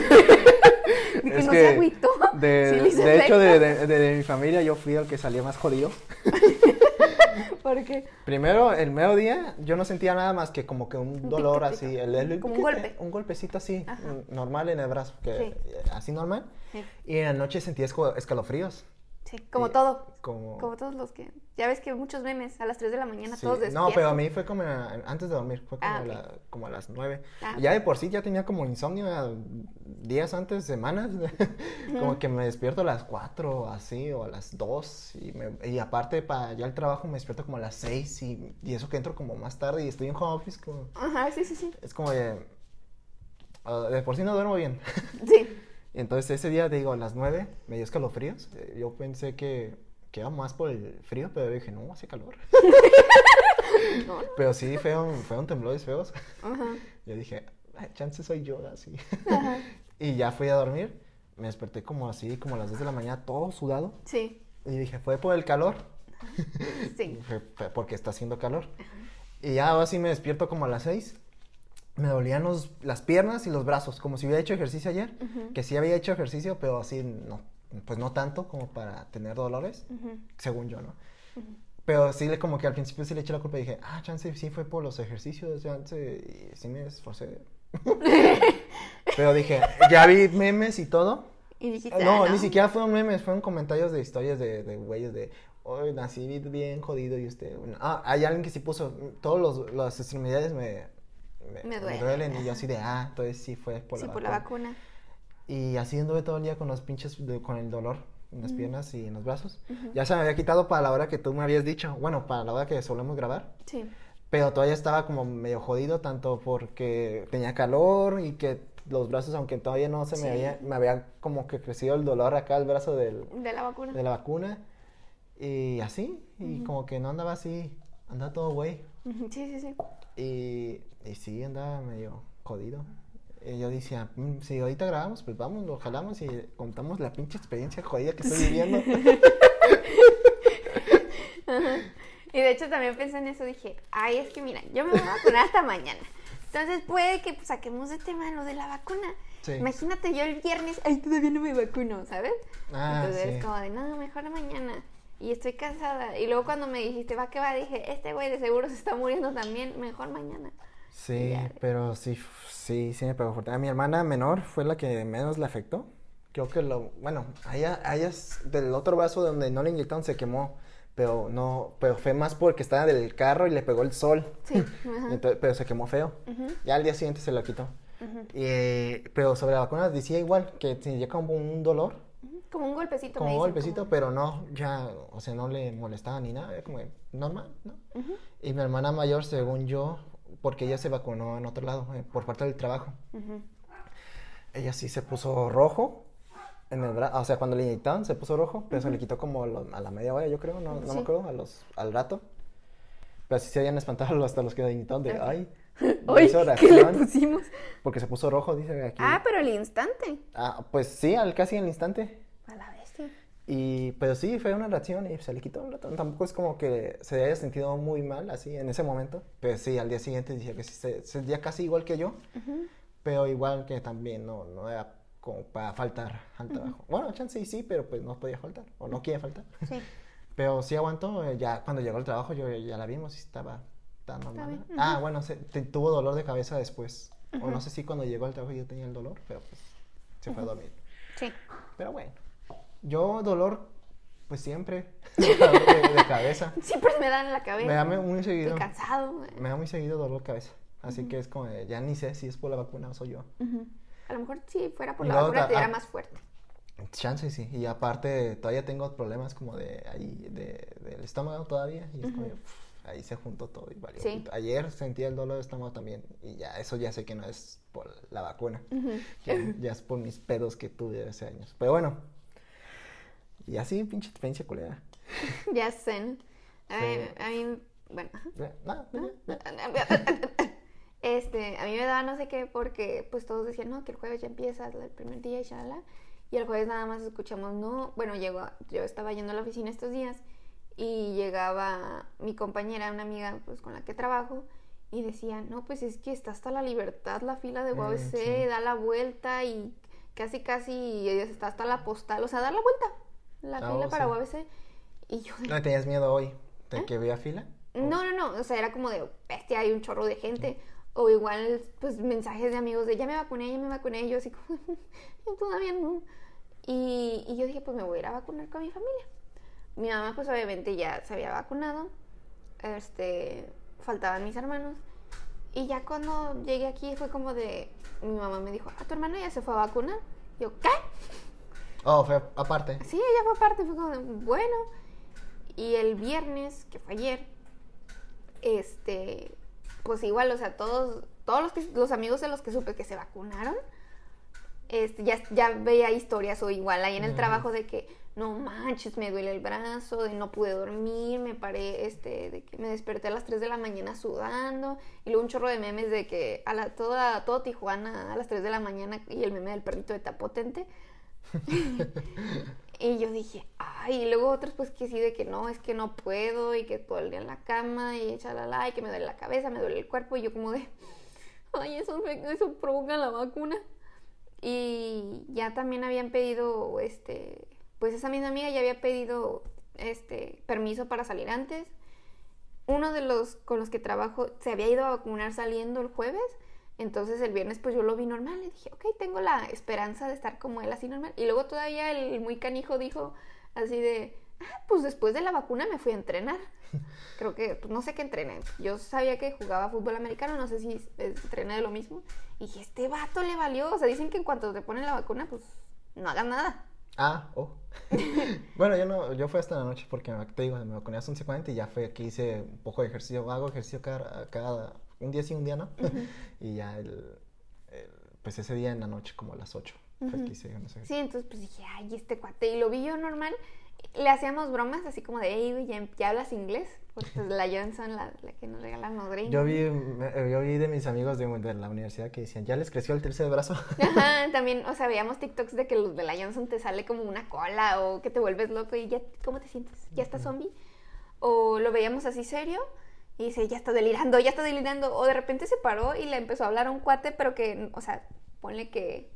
De que Es no que se agüitó. De, Sí de hecho, de, de- de mi familia yo fui el que salía más jodido. ¿Por qué? Primero, el medio día, yo no sentía nada más que como que un dolor así. El, el Como un golpe. Un golpecito así, Ajá. normal en el brazo, que, Sí. así normal. Sí. Y en la noche sentía escalofríos. Sí, como Sí, todo. Como... Como todos los que. Ya ves que muchos memes a las 3 de la mañana Sí, todos No, despiertos. pero a mí fue como antes de dormir, fue como, Ah, a la- como a las nueve. Ah, Y ya de por sí ya tenía como insomnio a días antes, semanas. como que me despierto a las cuatro, así, o a las dos. Y, me- y aparte, para ya el trabajo me despierto como a las seis. Y, y eso que entro como más tarde y estoy en home office, como, Ajá, sí, sí, sí. es como de... ah, de por sí no duermo bien. Sí. Entonces ese día, digo, a las nueve me dio escalofríos. Eh, Yo pensé que, que era más por el frío, pero dije, no, hace calor. No, no. Pero sí, fueron, fueron temblores feos. Ajá. Yo dije, "Ay, chance soy yo, así. Ajá. y ya fui a dormir. Me desperté como así, como a las 10 de la mañana, todo sudado. Sí. Y dije, fue por el calor. Sí. Porque está haciendo calor. Y ya ahora sí me despierto como a las 6. Me dolían los, las piernas y los brazos, como si hubiera hecho ejercicio ayer. Ujú. Que sí había hecho ejercicio, pero así no, pues no tanto como para tener dolores, Ujú. según yo, ¿no? Pero sí, le, como que al principio sí le eché la culpa y dije, ah, chance sí fue por los ejercicios, chance, y sí me esforcé. Pero dije, ya vi memes y todo. Y dijiste, No, ah, ni siquiera fueron memes, fueron comentarios de historias de, de güeyes de, hoy nací bien jodido y usted, bueno, ah, hay alguien que sí puso, todos los, las extremidades me, Me duelen, y yo así de, ah, entonces sí fue por Sí, la por la vacuna. vacuna. Y así anduve todo el día con los pinches, de- con el dolor en las piernas y en los brazos. Ya se me había quitado para la hora que tú me habías dicho, bueno, para la hora que solemos grabar. Sí. Pero todavía estaba como medio jodido, tanto porque tenía calor y que los brazos, aunque todavía no se me Sí. había, me había como que crecido el dolor acá, el brazo del, De la vacuna. de la vacuna. Y así, y como que no andaba así, andaba todo güey. Sí, sí, sí. Y, y sí, andaba medio jodido. Y yo decía, "Mm, si ahorita grabamos, pues vamos, lo jalamos y contamos la pinche experiencia jodida que estoy viviendo. Y de hecho también pensé en eso, dije, ay, es que mira, yo me voy a vacunar hasta mañana. Entonces puede que pues, saquemos de tema lo de la vacuna. Sí. Imagínate yo el viernes, ay, todavía no me vacuno, ¿sabes? Ah, Entonces sí. es como de, no, mejor mañana. Y estoy cansada. Y luego cuando me dijiste, va que va, dije, este güey de seguro se está muriendo también, mejor mañana. Sí, Ya. pero sí, sí, sí me pegó fuerte. A mi hermana menor fue la que menos le afectó. Creo que lo, bueno, a ella, a ella del otro brazo donde no le inyectaron se quemó, pero no, pero fue más porque estaba del carro y le pegó el sol. Sí. Entonces, pero se quemó feo. Ya al día siguiente se lo quitó. Y, eh, pero sobre la vacuna decía igual, que tenía como un dolor, ujú. Como un golpecito. como un golpecito, como- pero no, ya, o sea, no le molestaba ni nada, era como normal, ¿no? Y mi hermana mayor, según yo, porque ella se vacunó en otro lado, eh, por parte del trabajo. Ella sí se puso rojo en el brazo, o sea, cuando le inyectaban se puso rojo, pero se le quitó como a lo- a la media hora, yo creo, no, no Sí. me acuerdo, a los, al rato. Pero sí se habían espantado hasta los que le inyectaron de, ay, ¿qué le pusimos? porque se puso rojo, dice aquí. Ah, pero al instante. Ah, pues sí, al casi al instante. Y, pero sí, fue una reacción y se le quitó. Tampoco es como que se haya sentido muy mal así en ese momento. Pero sí, al día siguiente decía que sí, se sentía casi igual que yo. Ujú. Pero igual que también no, no era como para faltar al trabajo. Bueno, chance y sí, pero pues no podía faltar. O no quiere faltar. Sí. Pero sí aguantó. eh, Ya cuando llegó al trabajo yo ya la vimos y estaba tan normal. bien, ujú. Ah, bueno, se- te- tuvo dolor de cabeza después. O no sé si cuando llegó al trabajo yo tenía el dolor, pero pues se fue a dormir. Sí. Pero bueno, yo dolor, pues siempre, de, de cabeza. Siempre me dan en la cabeza. Me da muy seguido, Estoy cansado. me da muy seguido dolor de cabeza. Así que es como, de, ya ni sé si es por la vacuna o soy yo. A lo mejor si fuera por Y la luego vacuna te diera ah. más fuerte. Chance sí. Y aparte, todavía tengo problemas como de ahí, de, del estómago todavía. Y es como, uf, ahí se juntó todo y valió. Sí. Ayer sentí el dolor de estómago también. Y ya, eso ya sé que no es por la vacuna. Ya, ya es por mis pedos que tuve hace años. Pero bueno. Y así, pinche experiencia culera. Ya sé. A mí, Sí. a mí, bueno. Eh. Este, a mí me daba no sé qué porque pues todos decían, no, que el jueves ya empieza el primer día y shalala. Y el jueves nada más escuchamos, no, bueno, llegó, yo estaba yendo a la oficina estos días y llegaba mi compañera, una amiga pues con la que trabajo y decía, no, pues es que está hasta la libertad la fila de UABC, sí. da la vuelta y casi casi está hasta la postal, o sea, dar la vuelta, la Ah, fila para sí. UABC. Y yo ¿No tenías miedo hoy de ¿Eh? que había fila? no, no, no, o sea, era como de, bestia, hay un chorro de gente. O igual, pues, mensajes de amigos de, ya me vacuné, ya me vacuné. Y yo así como, yo todavía no. Y, y yo dije, pues me voy a ir a vacunar con mi familia. Mi mamá, pues, obviamente ya se había vacunado. Este, faltaban mis hermanos. Y ya cuando llegué aquí fue como de, mi mamá me dijo, ¿a tu hermano ya se fue a vacunar? Y yo, ¿qué? Oh, fue aparte. Sí, ella fue parte, fue como, bueno. Y el viernes, que fue ayer, este, pues igual, o sea, todos, todos los, que, los amigos de los que supe que se vacunaron, este, ya, ya veía historias o igual ahí en el Ujú. trabajo de que, no manches, me duele el brazo, de no pude dormir, me paré, este, de que me desperté a las 3 de la mañana sudando, y luego un chorro de memes de que a la, toda, todo Tijuana a las 3 de la mañana y el meme del perrito de Tapotente. Y yo dije, ay, y luego otros pues que sí, de que no, es que no puedo y que todo el día en la cama y chalala y que me duele la cabeza, me duele el cuerpo y yo como de, ay, eso, eso provoca la vacuna. Y ya también habían pedido, este, pues esa misma amiga ya había pedido, este, permiso para salir antes. Uno de los con los que trabajo se había ido a vacunar saliendo el jueves. Entonces el viernes pues yo lo vi normal y dije, ok, tengo la esperanza de estar como él así normal. Y luego todavía el muy canijo dijo así de, ah, pues después de la vacuna me fui a entrenar. Creo que, pues no sé qué entrené. Yo sabía que jugaba fútbol americano, no sé si entrené de lo mismo. Y dije, este vato le valió. O sea, dicen que en cuanto te ponen la vacuna, pues no hagas nada. Ah, oh. bueno, yo no, yo fui hasta la noche porque te digo, me vacuné a las 11.40 y ya fue que hice un poco de ejercicio, hago ejercicio cada, cada un día sí, un día no. y ya el, el- pues ese día en la noche como a las 8 fue Ujú. que hice unos Sí, ejercicios. entonces pues dije, ay, este cuate. Y lo vi yo normal. Le hacíamos bromas así como de, hey, ¿ya, ya hablas inglés? Pues, pues, la Johnson, la, la que nos regala los gringos. Yo vi, yo vi de mis amigos de, de la universidad que decían, ¿ya les creció el tercer brazo? Ajá, también, o sea, veíamos TikToks de que los de la Johnson te sale como una cola o que te vuelves loco y ya, ¿cómo te sientes? ¿Ya estás zombie? O lo veíamos así serio y dice, ya está delirando, ya está delirando. O de repente se paró y le empezó a hablar a un cuate, pero que, o sea, ponle que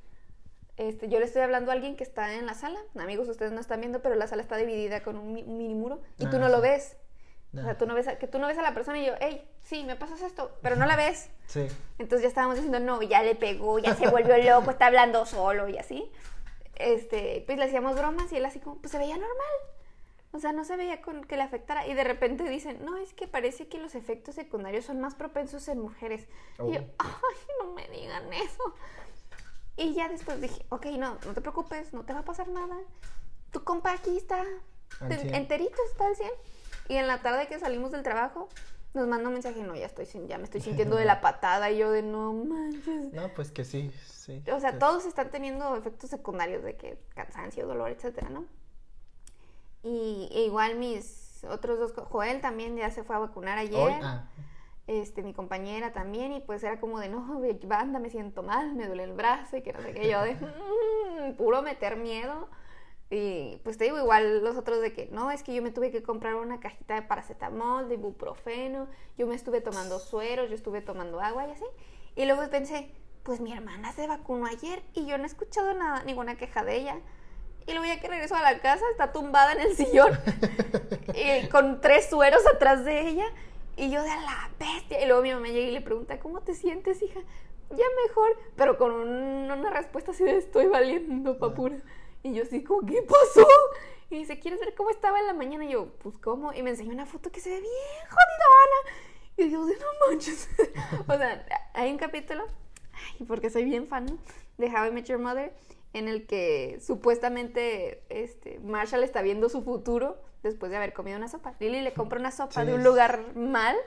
este, yo le estoy hablando a alguien que está en la sala. Amigos, ustedes no están viendo, pero la sala está dividida con un, un mini muro y tú Ah, no lo ves. O Ah. sea, tú no ves a, que tú no ves a la persona y yo, hey, sí, me pasas esto, pero no la ves. Sí. Entonces ya estábamos diciendo, no, ya le pegó, ya se volvió loco, está hablando solo y así. Este, pues le hacíamos bromas y él así como, pues se veía normal. O sea, no se veía con que le afectara. Y de repente dicen, no, es que parece que los efectos secundarios son más propensos en mujeres. Y yo, Oh. ay, no me digan eso. Y ya después dije, ok, no, no te preocupes, no te va a pasar nada. Tu compa aquí está Al te- 100. enterito, está al 100. Y en la tarde que salimos del trabajo, nos manda un mensaje, no, ya estoy ya me estoy sintiendo de la patada y yo de no manches. No, pues que sí, sí. O sea, todos están teniendo efectos secundarios de que cansancio, dolor, etcétera, ¿no? Y e igual mis otros dos, Joel también ya se fue a vacunar ayer, hoy- ah, este, mi compañera también, y pues era como de, no, banda, me siento mal, me duele el brazo, y que no sé qué, yo de, "Mm", puro meter miedo. Y pues te digo, igual los otros de que, no, es que yo me tuve que comprar una cajita de paracetamol, de ibuprofeno, yo me estuve tomando sueros, yo estuve tomando agua y así. Y luego pensé, pues mi hermana se vacunó ayer y yo no he escuchado nada, ninguna queja de ella. Y luego ya que regreso a la casa, está tumbada en el sillón y con tres sueros atrás de ella. Y yo de la bestia. Y luego mi mamá llega y le pregunta, ¿cómo te sientes, hija? Ya mejor, pero con un- una respuesta así de estoy valiendo, papura. Y yo así como, ¿qué pasó? Y dice, ¿quieres ver cómo estaba en la mañana? Y yo, pues, ¿cómo? Y me enseñó una foto que se ve bien jodidona. Y yo, de no manches. o sea, hay un capítulo, ay, porque soy bien fan, ¿no? De How I Met Your Mother, en el que supuestamente este, Marshall está viendo su futuro después de haber comido una sopa. Lily le compra una sopa Sí, de un lugar mal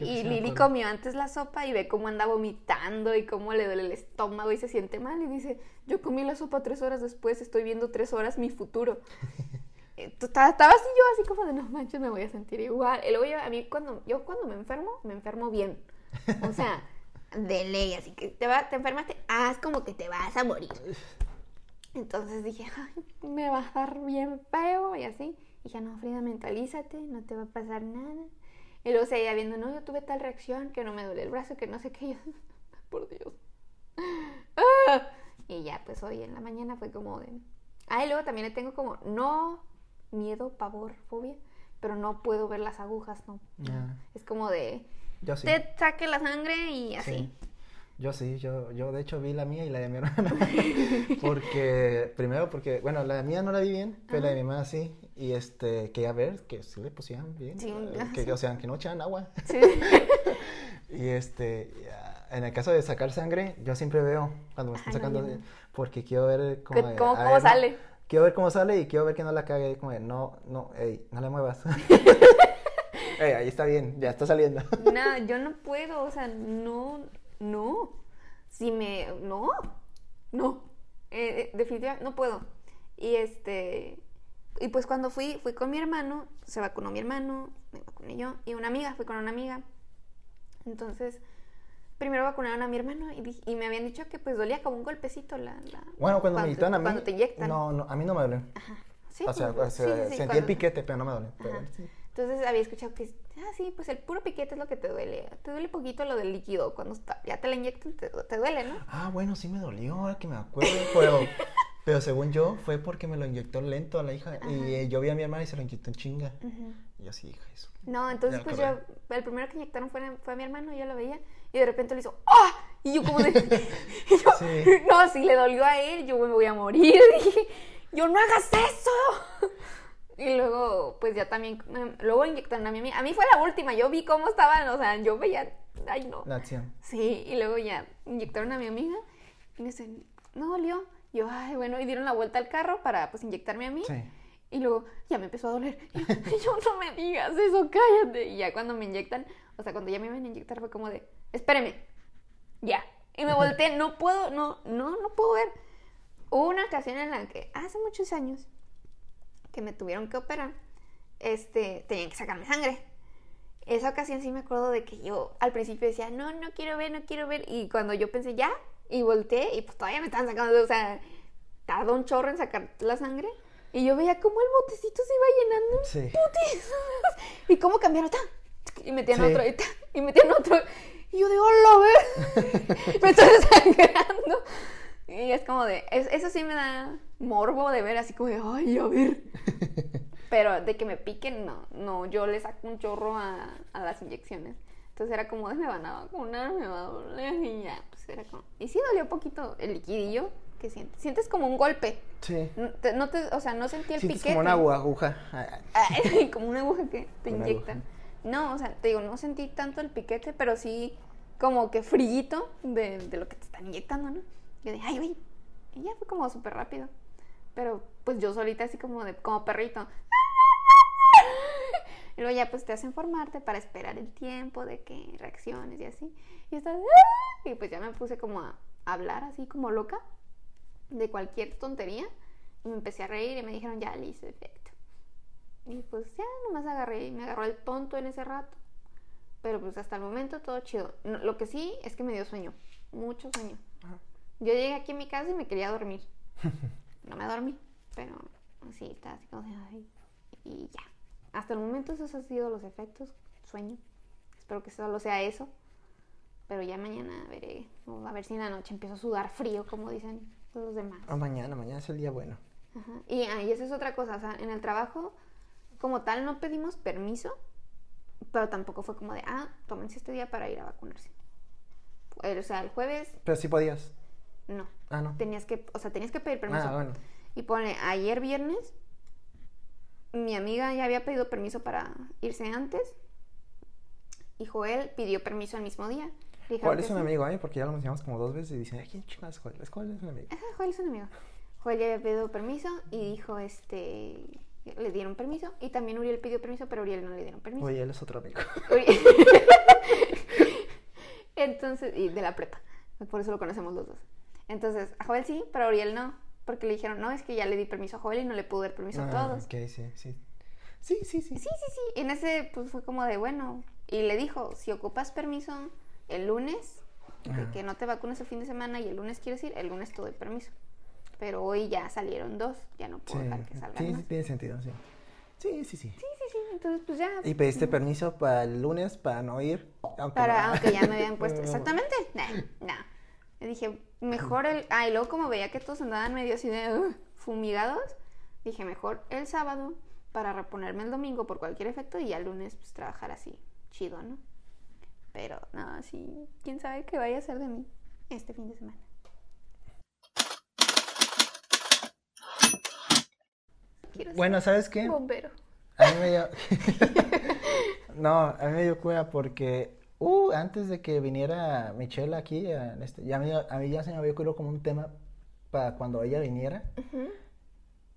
y Lily comió antes la sopa y ve cómo anda vomitando y cómo le duele el estómago y se siente mal y dice, yo comí la sopa tres horas después, estoy viendo tres horas mi futuro. Eh, estaba así yo, así como de, no manches, me voy a sentir igual. Y luego yo, a mí cuando, yo cuando me enfermo, me enfermo bien. O sea, de ley, así que te, va, te enfermaste, haz como que te vas a morir. Entonces dije, ay, me va a dar bien feo y así. Y dije, no, Frida, mentalízate, no te va a pasar nada. Y luego seguía viendo, no, yo tuve tal reacción, que no me duele el brazo, que no sé qué. Yo, por Dios. ¡Ah! Y ya, pues hoy en la mañana fue como de... Ah, y luego también le tengo como, no miedo, pavor, fobia, pero no puedo ver las agujas, no. Es como de, yo sí. te saque la sangre y así. Sí. Yo sí, yo, yo de hecho vi la mía y la de mi hermana. porque, primero porque, bueno, la mía no la vi bien, pero la de mi hermana sí. Y este, quería ver que sí le pusieran bien. Sí, eh, ah, que, sí. O sea, que no echaran agua. Sí. Y este, en el caso de sacar sangre, yo siempre veo cuando me están no, sacando, no. porque quiero ver cómo, ¿Qué- cómo- a cómo ver, no, sale? quiero ver cómo sale y quiero ver que no la cague, como de, no, no, ey, no le muevas. Ey, ahí está bien, ya está saliendo. Nada, yo no puedo, o sea, no, no. Si me, no, no. Eh, eh, definitivamente no puedo. Y este, y pues cuando fui, fui con mi hermano, se vacunó mi hermano, me vacuné yo, y una amiga, fui con una amiga. Entonces, primero vacunaron a mi hermano y, dij- y me habían dicho que pues dolía como un golpecito la... la Bueno, cuando, me inyectan a mí, Cuando te inyectan. no, no, a mí no me duele. Sí, o sea, pues, o sea, sí, sí, sentí el piquete, pero no me duele. pero Ajá. sí. Entonces había escuchado que, ah, sí, pues el puro piquete es lo que te duele. Te duele poquito lo del líquido. Cuando está- ya te la inyectan, te, te duele, ¿no? Ah, bueno, sí me dolió, ahora que me acuerdo, pero, pero según yo fue porque me lo inyectó lento a la hija y eh, yo vi a mi hermana y se lo inyectó en chinga. Y yo sí, hija, eso. No, entonces pues yo, el primero que inyectaron fue, fue a mi hermano, yo lo veía, y de repente le hizo, ¡ah! Y yo como de, y yo, Sí. no, si le dolió a él, yo me voy a morir. Dije, yo no hagas eso. Y luego, pues ya también, em, luego inyectaron a mi amiga. A mí fue la última, yo vi cómo estaban, o sea, yo veía, ay no. La acción. Sí, y luego ya inyectaron a mi amiga y me dicen, no dolió. Yo, ay, bueno, y dieron la vuelta al carro para pues inyectarme a mí. Sí. Y luego ya me empezó a doler. Y yo, no me digas eso, cállate. Y ya cuando me inyectan, o sea, cuando ya me iban a inyectar fue como de, espéreme, ya. Y me volteé, no puedo, no, no, no puedo ver. Hubo una ocasión en la que, hace muchos años, que me tuvieron que operar, este, tenían que sacarme sangre. Esa ocasión sí me acuerdo de que yo al principio decía, no, no quiero ver, no quiero ver. Y cuando yo pensé, ya, y volteé, y pues todavía me estaban sacando, o sea, tardó un chorro en sacar la sangre. Y yo veía cómo el botecito se iba llenando. Sí. Putis. Y cómo cambiaron, ¡tan! y metían Sí. otro, y, ¡tan! y metían otro. Y yo de, hola, a ver. me estoy desangrando. Y es como de, es- eso sí me da morbo de ver, así como de, ay, a ver. Pero de que me piquen, no, no, yo le saco un chorro a, a las inyecciones. Entonces era como de me van a vacunar, me va a doler y ya, pues era como... Y sí dolió poquito el liquidillo que sientes. Sientes como un golpe. Sí. No te, no te- o sea, no sentí el piquete. como una agu- aguja. Como una aguja que te Una inyectan. No, o sea, te digo, no sentí tanto el piquete, pero sí como que frillito de, de lo que te están inyectando, ¿no? Yo dije, ay, güey. Y ya fue como súper rápido. Pero pues yo solita así como de, como perrito. Y luego ya pues te hacen formarte para esperar el tiempo de que reacciones y así. Y estás, "Ah", y pues ya me puse como a hablar así como loca de cualquier tontería. Y me empecé a reír y me dijeron, ya le hice efecto. Y pues ya nomás agarré y me agarró el tonto en ese rato. Pero pues hasta el momento todo chido. Lo que sí es que me dio sueño, mucho sueño. Yo llegué aquí a mi casa y me quería dormir. No me dormí, pero sí, estaba así como de, "Ay", y ya. Hasta el momento esos han sido los efectos, sueño. Espero que solo sea eso. Pero ya mañana veré, o a ver si en la noche empiezo a sudar frío, como dicen los demás. Ah, mañana, mañana es el día bueno. Ajá. Y, ah, y esa es otra cosa, o sea, en el trabajo, como tal, no pedimos permiso, pero tampoco fue como de, ah, tómense este día para ir a vacunarse. El- O sea, el jueves, Pero sí podías. No. Ah, no. Tenías que, o sea, tenías que pedir permiso. Ah, bueno. Y pone, ayer viernes, mi amiga ya había pedido permiso para irse antes. Y Joel pidió permiso el mismo día. Le dijeron ¿Cuál que es un sí. amigo, eh? Porque ya lo mencionamos como dos veces y dicen, "Ay, ¿quién chingados es Joel? ¿Es Joel? Es un amigo. Joel es un amigo. Joel ya había pedido permiso y dijo, este, le dieron permiso. Y también Uriel pidió permiso, pero Uriel no le dieron permiso. Él es otro amigo. Uriel- Entonces, y de la prepa. Por eso lo conocemos los dos. Entonces, a Joel sí, pero a Uriel no. Porque le dijeron, no, es que ya le di permiso a Joel y no le pude dar permiso a Ah, todos. Ok, sí, sí. Sí, sí, sí. Sí, sí, sí. En ese, pues fue como de, bueno. Y le dijo, si ocupas permiso el lunes, de que no te vacunes el fin de semana y el lunes quieres ir, el lunes te doy permiso. Pero hoy ya salieron dos, ya no Sí, puedo dejar que salgan sí, más. sí, tiene sentido, sí. Sí, sí, sí. Sí, sí, sí. Entonces, pues ya. Y pediste permiso para el lunes para no ir. Aunque Para, no- aunque ya me habían puesto. Exactamente. No, no. Le dije, mejor el. Ah, y luego como veía que todos andaban medio así de "Ugh", fumigados, dije, mejor el sábado para reponerme el domingo por cualquier efecto y ya el lunes pues trabajar así, chido, ¿no? Pero no, sí, quién sabe qué vaya a ser de mí este fin de semana. Quiero Bueno, ¿sabes qué? bombero. A mí me dio... no, a mí me dio cuenta porque uh, antes de que viniera Michelle aquí, a este, ya me- a mí ya se me había ocurrido como un tema para cuando ella viniera. Ujú.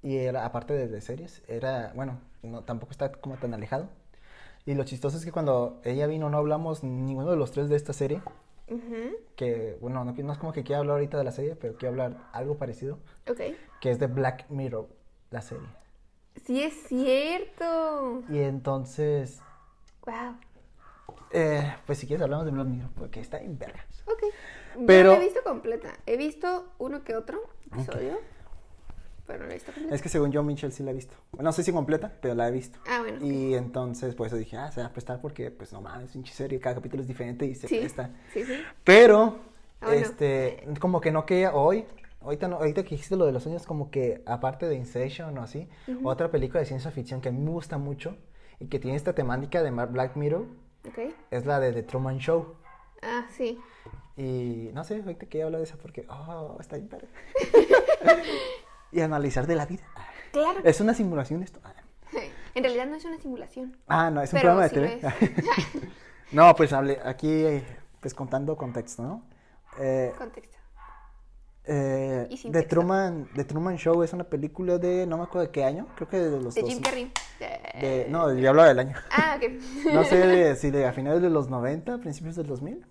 Y era, aparte de, de series, era, bueno, no, tampoco está como tan alejado. Y lo chistoso es que cuando ella vino no hablamos ninguno de los tres de esta serie. Ujú. Que, bueno, no, no es como que quiera hablar ahorita de la serie, pero quiero hablar algo parecido. Ok. Que es de Black Mirror, la serie. Sí, es cierto. Y entonces, Wow. Eh, pues si quieres hablamos de Black Mirror, porque está en verga. Ok. Yo Pero- no la he visto completa. He visto uno que otro episodio. Pero no la he visto completa. Es que según yo, Michelle sí la he visto. No sé si completa, pero la he visto. Ah, bueno. Y entonces, pues eso dije, ah, se va a prestar porque, pues no mames, pinche serie, cada capítulo es diferente y se Sí. presta. Sí, sí. Pero, bueno. este, como que no quería hoy, ahorita, no, ahorita que dijiste lo de los sueños, como que aparte de Inception o así, otra película de ciencia ficción que a mí me gusta mucho y que tiene esta temática de Black Mirror Ok. es la de The Truman Show. Ah, sí. Y no sé, ahorita quería hablar de esa porque, oh, está bien padre. y analizar de la vida. Claro. Es una simulación esto. En realidad no es una simulación. Ah, no, es un Pero programa de tele. no, pues hable, aquí, pues contando contexto, ¿no? Eh, Contexto. eh, Y sin The texto. Truman, The Truman Show es una película de, no me acuerdo de qué año, creo que de los De dos- Jim Carrey. De- no, yo hablaba del año. Ah, ok. No sé de- si de a finales de los 90, principios del 2000.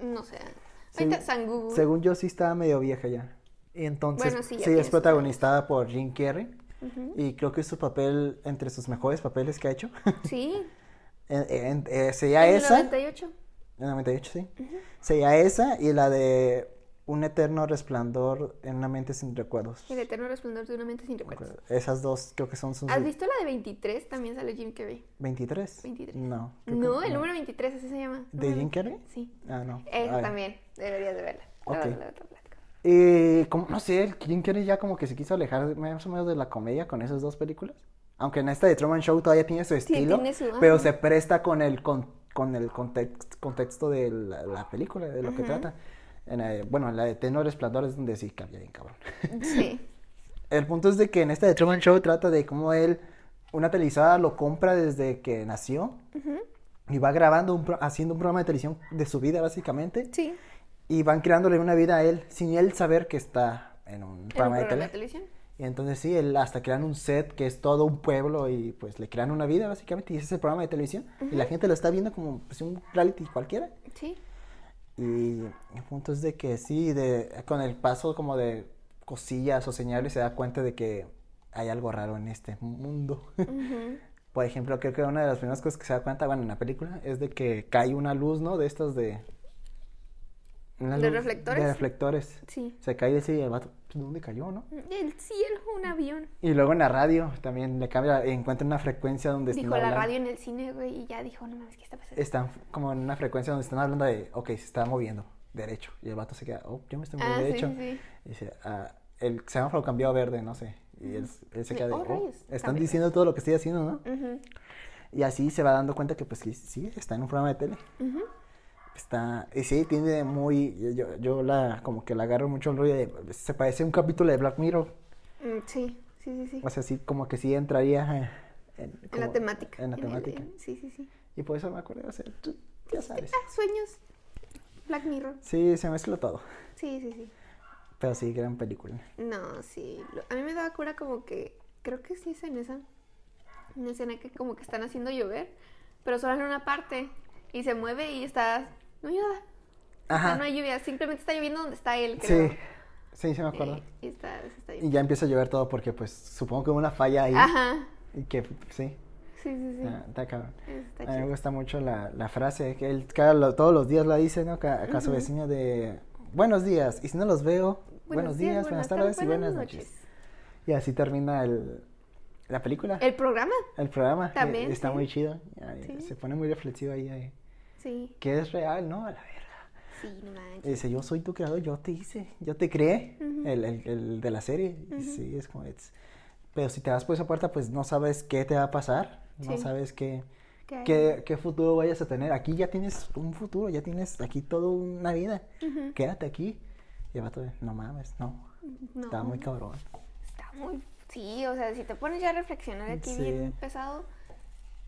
No sé. Sí. Según yo sí estaba medio vieja ya. Y entonces Bueno, sí, sí, es protagonizada por Jim Carrey. Y creo que es su papel entre sus mejores papeles que ha hecho. Sí. En- en- eh, sería En el esa. 98. En 98, sí. Sería esa y la de Un eterno resplandor en una mente sin recuerdos. El eterno resplandor de una mente sin recuerdos. Esas dos creo que son sus ¿Has visto la de 23? También sale Jim Carrey. 23. 23. No. que No, el número 23, así se llama. ¿De Jim Carrey? 23. Sí. Ah, no. Esa también. Deberías de verla. Ok. Luego te platico. Y como, no sé, el Jim Carrey ya como que se quiso alejar más o menos de la comedia con esas dos películas. Aunque en esta de Truman Show todavía tiene su estilo, tiene su- pero se presta con el con, con el context- contexto de la, la película, de lo que trata. En, eh, bueno, en la de Tenor Resplandor es donde sí cambia bien, cabrón. Sí. El punto es de que en esta de Truman Show trata de cómo él, una televisora lo compra desde que nació y va grabando, un pro- haciendo un programa de televisión de su vida básicamente Sí. y van creándole una vida a él sin él saber que está en un En un programa, de de tele. televisión. Y entonces sí, él hasta crean un set que es todo un pueblo y pues le crean una vida básicamente y ese es el programa de televisión y la gente lo está viendo como pues, un reality cualquiera. Sí. Y el punto es de que sí, de, con el paso como de cosillas o señales se da cuenta de que hay algo raro en este mundo. Por ejemplo, creo que una de las primeras cosas que se da cuenta, bueno, en la película, es de que cae una luz, ¿no? De estas de... ¿De reflectores? De reflectores. Sí. Se cae así y el vato, ¿de dónde cayó, no? El cielo, un avión. Y luego en la radio también le cambia, encuentra una frecuencia donde están Dijo la hablando- radio en el cine, güey, y ya dijo, no mames, ¿qué está pasando? Están como en una frecuencia donde están hablando de, ok, se está moviendo derecho. Y el vato se queda, oh, yo me estoy moviendo Ah, derecho. sí, sí. Y dice, ah, el semáforo cambió a verde, no sé. Y él, él se queda de, oh, oh, están cambió. diciendo todo lo que estoy haciendo, ¿no? Y así se va dando cuenta que pues sí, sí, está en un programa de tele. ujú. Está, y sí, tiene muy, yo, yo la, como que la agarro mucho el rollo de, se parece a un capítulo de Black Mirror. Mm, Sí, sí, sí, sí. O sea, sí, como que sí entraría eh, en, En la temática. En la temática. el- sí, sí, sí. Y por eso me acuerdo, o sea, tú ya sabes. Ah, sueños. Black Mirror. Sí, se mezcla todo. Sí, sí, sí. Pero sí, gran película. No, sí. A mí me daba cura como que. Creo que sí es en esa. Una escena que como que están haciendo llover. Pero solo en una parte. Y se mueve y está. No hay nada. O sea, Ajá. no hay lluvia. Simplemente está lloviendo donde está él, creo. Sí, sí, sí me acuerdo. Eh, y está, se está Y ya empieza a llover todo porque pues supongo que hubo una falla ahí. Ajá. Y que sí, Sí, sí, sí. está, está cabrón. Está A mí me gusta mucho la, la frase que él cada, todos los días la dice, ¿no? Ca- A, su vecino de buenos días. Y si no los veo, buenos, días, buenas tardes y buenas noches. Y así termina el, la película, el, El programa. programa. y- También, está sí. muy chido. Sí. Se pone muy reflexivo ahí, ahí. Sí. Que es real, ¿no? A la verga. Sí, no manches. Dice, yo soy tu creador, yo te hice, yo te creé, Ujú. el, el, el de la serie. Y Ujú. Sí, es como, it's- pero si te vas por esa puerta, pues no sabes qué te va a pasar, no Sí. sabes qué, ¿Qué qué, qué futuro vayas a tener. Aquí ya tienes un futuro, ya tienes aquí toda una vida. Ujú. Quédate aquí. Y el vato, no mames, no, No. está muy cabrón. Está muy. Sí, o sea, si te pones ya a reflexionar aquí Sí. bien pesado,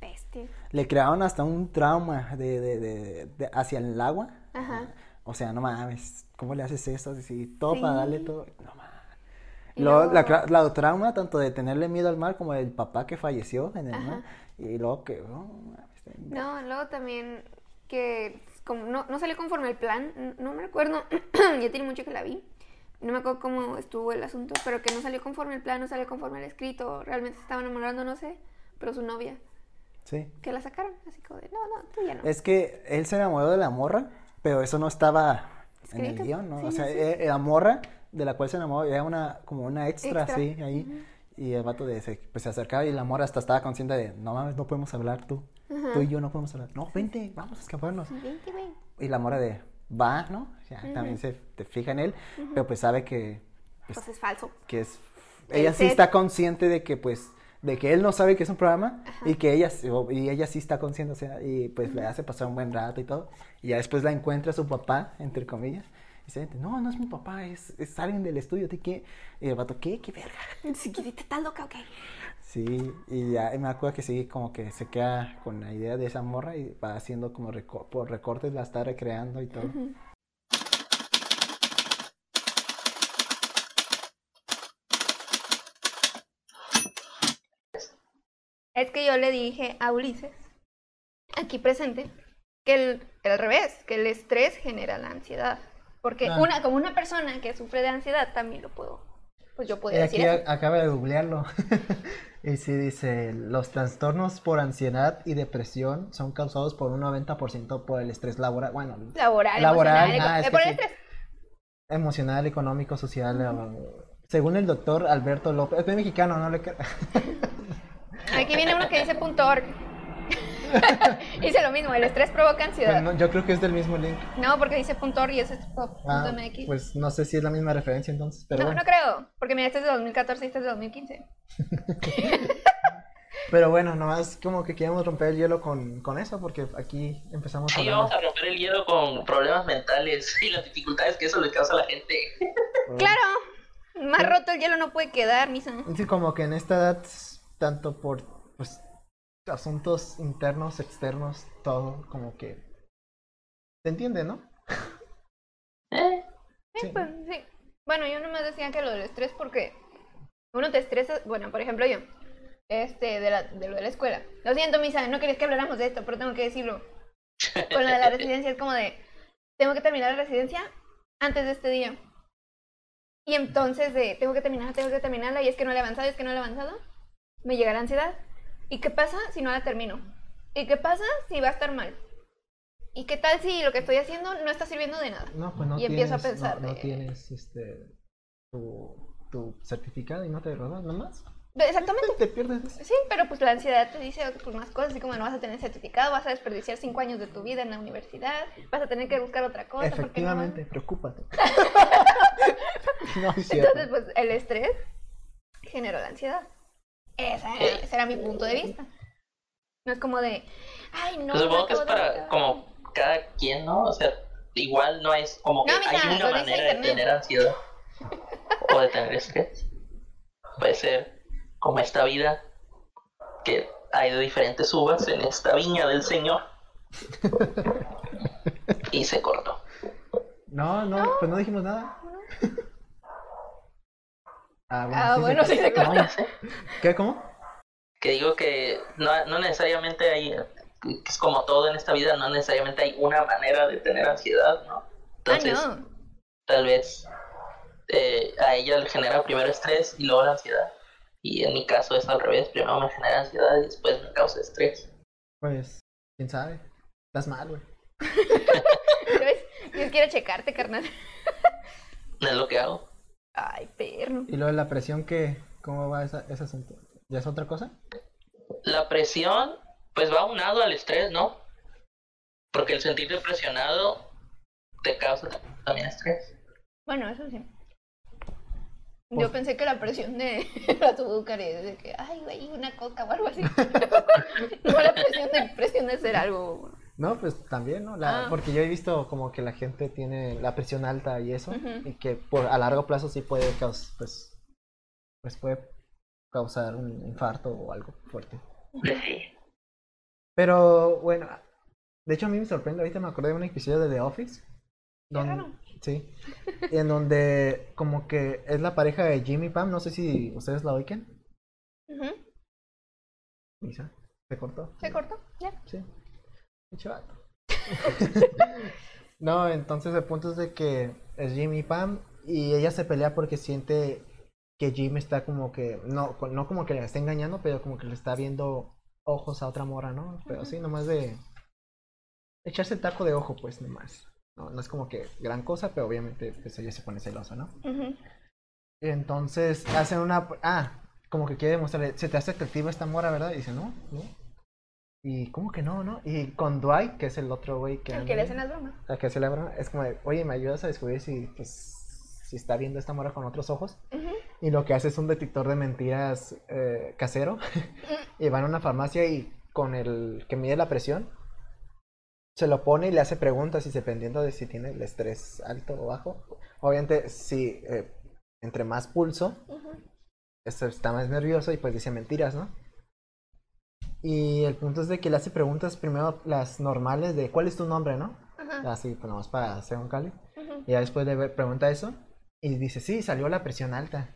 bestia. Le crearon hasta un trauma de, de, de, de- hacia el agua. Ajá. O sea, no mames, ¿cómo le haces eso? Así, todo Sí. para darle todo. No mames. Luego, la, la trauma tanto de tenerle miedo al mar como del papá que falleció en el Ajá. mar. Y luego que. bien No, luego también que como no, no salió conforme el plan, no me recuerdo, ya tiene mucho que la vi. No me acuerdo cómo estuvo el asunto, pero que no salió conforme el plan, no salió conforme el escrito, realmente se estaban enamorando, no sé, pero su novia, Sí. que la sacaron, así como de, no, no, tú ya no. Es que él se enamoró de la morra, pero eso no estaba en el guion, ¿no? Sí, o sea, sí, sí. eh, la morra de la cual se enamoró era una, como una extra, Extra. sí, ahí. Y el vato de, se, pues, se acercaba y la morra hasta estaba consciente de, no mames, no podemos hablar tú. Ajá. Tú y yo no podemos hablar. No, vente, vamos a escaparnos. Vente, ven. Y la mora de, va, ¿no? Ya, También se te fija en él, pero pues sabe que, pues, Pues es falso. que es... El Ella sí set. está consciente de que, pues, de que él no sabe que es un programa y que ella, sí- y ella sí está consciente, o sea, y pues le hace pasar un buen rato y todo. Y ya después la encuentra su papá, entre comillas. Y se dice, no, no es mi papá, es, es alguien del estudio, ¿de qué? Y el vato, ¿qué? ¿Qué verga? Quisiste, estás loca, ok. Sí, y ya me acuerdo que sí, como que se queda con la idea de esa morra y va haciendo como reco- por recortes, la está recreando y todo. Es que yo le dije a Ulises, aquí presente, que el, el revés, que el estrés genera la ansiedad. Porque una, como una persona que sufre de ansiedad también lo puedo, pues yo podría aquí decir eso. a- acaba de googlearlo. y sí dice, los trastornos por ansiedad y depresión son causados por un 90% por el estrés laboral, bueno, Laboral, Laboral, emocional, ah, es eh, que por el estrés. emocional, económico, social. eh, Según el doctor Alberto López, es mexicano, no le Aquí viene uno que dice punto org. dice lo mismo, el estrés provoca ansiedad. Pues no, yo creo que es del mismo link. No, porque dice punto org y ese es punto Ah, MX. pues no sé si es la misma referencia entonces, pero no, bueno. no creo, porque mira, este es de 2014 y este es de 2015. Pero bueno, nomás como que queríamos romper el hielo con, con eso, porque aquí empezamos Sí, hablando- vamos a romper el hielo con problemas mentales y las dificultades que eso le causa a la gente. Claro, más roto el hielo no puede quedar, misa. Sí, como que en esta edad, tanto por pues, asuntos internos, externos, todo, como que se entiende, ¿no? Eh, Sí, Sí. pues, sí. Bueno, yo nomás decía que lo del estrés porque Uno te estresa, bueno, por ejemplo yo, este, de, la, de lo de la escuela. Lo siento, Misa, no querías que habláramos de esto, pero tengo que decirlo. Con lo de la residencia es como de, tengo que terminar la residencia antes de este día. Y entonces de, tengo que terminar, tengo que terminarla, y es que no le he avanzado, es que no le he avanzado, me llega la ansiedad. ¿Y qué pasa si no la termino? ¿Y qué pasa si va a estar mal? ¿Y qué tal si lo que estoy haciendo no está sirviendo de nada? No, pues no Y empiezo a tienes, no- pensar no, de- tienes este tu, tu certificado y no te graduas nomás. Exactamente. Te pierdes. Sí, pero pues la ansiedad te dice pues, más cosas, así como no vas a tener certificado, vas a desperdiciar cinco años de tu vida en la universidad, vas a tener que buscar otra cosa. porque no- Efectivamente, preocúpate. no. Entonces, pues el estrés generó la ansiedad. Esa era- ese era mi punto de vista. No es como de, ay, no. Pues supongo que es para acabar". como cada quien, ¿no? O sea, igual no es como que No, hay una manera de tener ansiedad o de tener estrés. Puede ser como esta vida que hay de diferentes uvas en esta viña del Señor. y se cortó. No, no, pues no dijimos nada. Ah, Ah, bueno, sí se No, cortó. ya sé. ¿Qué? ¿Cómo? Que digo que no, no necesariamente hay, que es como todo en esta vida, no necesariamente hay una manera de tener ansiedad, ¿no? Entonces, ah, no. tal vez eh, a ella le genera primero estrés y luego la ansiedad. Y en mi caso es al revés, primero me genera ansiedad y después me causa estrés. Pues, quién sabe. Estás mal, güey. Dios quiere checarte, carnal. No es lo que hago. Ay, perro. Y luego la presión que, ¿cómo va esa, ese asunto? ¿Ya es otra cosa? La presión, pues va unado al estrés, ¿no? Porque el sentirte presionado te causa también estrés. Bueno, eso sí. Pues- Yo pensé que la presión de la azúcar es de que, ay, güey, una coca o algo así. no la presión de, presión de hacer algo. No, pues también, ¿no? La- Ah. Porque yo he visto como que la gente tiene la presión alta y eso, y que por a largo plazo sí puede causar, pues, pues puede causar un infarto o algo fuerte. Sí. Pero bueno, de hecho a mí me sorprende, ahorita me acordé de un episodio de The Office. Donde. Sí. En donde como que es la pareja de Jimmy y Pam, no sé si ustedes la oigan. Misa, ¿Se cortó? ¿Se cortó? Ya. Sí. No, entonces el punto es de que es Jimmy y Pam y ella se pelea porque siente que Jim está como que, no, no como que le está engañando, pero como que le está viendo ojos a otra mora, ¿no? Pero sí, nomás de echarse el taco de ojo, pues nomás. No, no es como que gran cosa, pero obviamente pues ella se pone celosa, ¿no? Entonces hacen una... Ah, como que quiere demostrarle, se te hace atractiva esta mora, ¿verdad? Y dice, no, no. Y ¿cómo que no, no? Y con Dwight, que es el otro güey que... El que le hacen las bromas. al que hace la broma, es como de, oye, ¿me ayudas a descubrir si, pues, si está viendo esta mora con otros ojos? Y lo que hace es un detector de mentiras eh, casero. y van a una farmacia y con el que mide la presión, se lo pone y le hace preguntas y dependiendo de si tiene el estrés alto o bajo. Obviamente, si eh, entre más pulso, este, está más nervioso y pues dice mentiras, ¿no? Y el punto es de que le hace preguntas primero las normales de ¿cuál es tu nombre, no? Ajá. Así, pues nada más para hacer un cali. Y ya después le pregunta eso y dice, sí, salió la presión alta.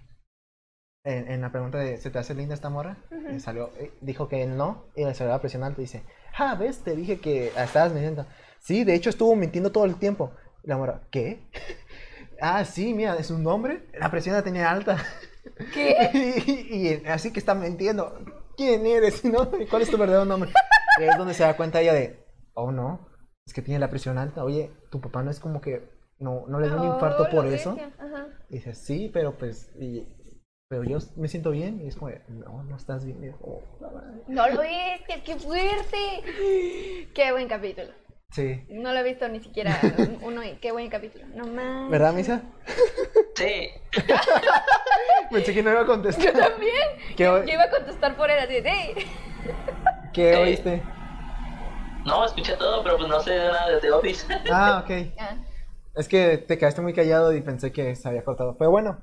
En, en la pregunta de, ¿se te hace linda esta morra? Y salió, eh, dijo que no, y le salió la presión alta y dice, ah, ves, te dije que estabas mintiendo. Sí, de hecho estuvo mintiendo todo el tiempo. Y la morra, ¿qué? ah, sí, mira, es un nombre, la presión la tenía alta. ¿Qué? y, y así que está mintiendo. ¿Quién eres? ¿No? ¿Cuál es tu verdadero nombre? Y es donde se da cuenta ella de, oh no, es que tiene la presión alta. Oye, tu papá no es como que no, no le dio un infarto Oh, por eso. Ajá. Y dice, sí, pero pues, y- pero yo me siento bien. Y es como, no, no estás bien. Y "Oh, la madre". No lo viste, qué fuerte. Qué buen capítulo. Sí. No lo he visto ni siquiera uno y qué buen capítulo. No más. ¿Verdad, Misa? Sí, Pensé que no iba a contestar. Yo también. ¿Qué, Yo iba a contestar por él así de, qué Eh. oíste? no, escuché todo, pero pues no sé nada de The Office. Ah, ok. Ah, Es que te quedaste muy callado y pensé que se había cortado. Pero bueno,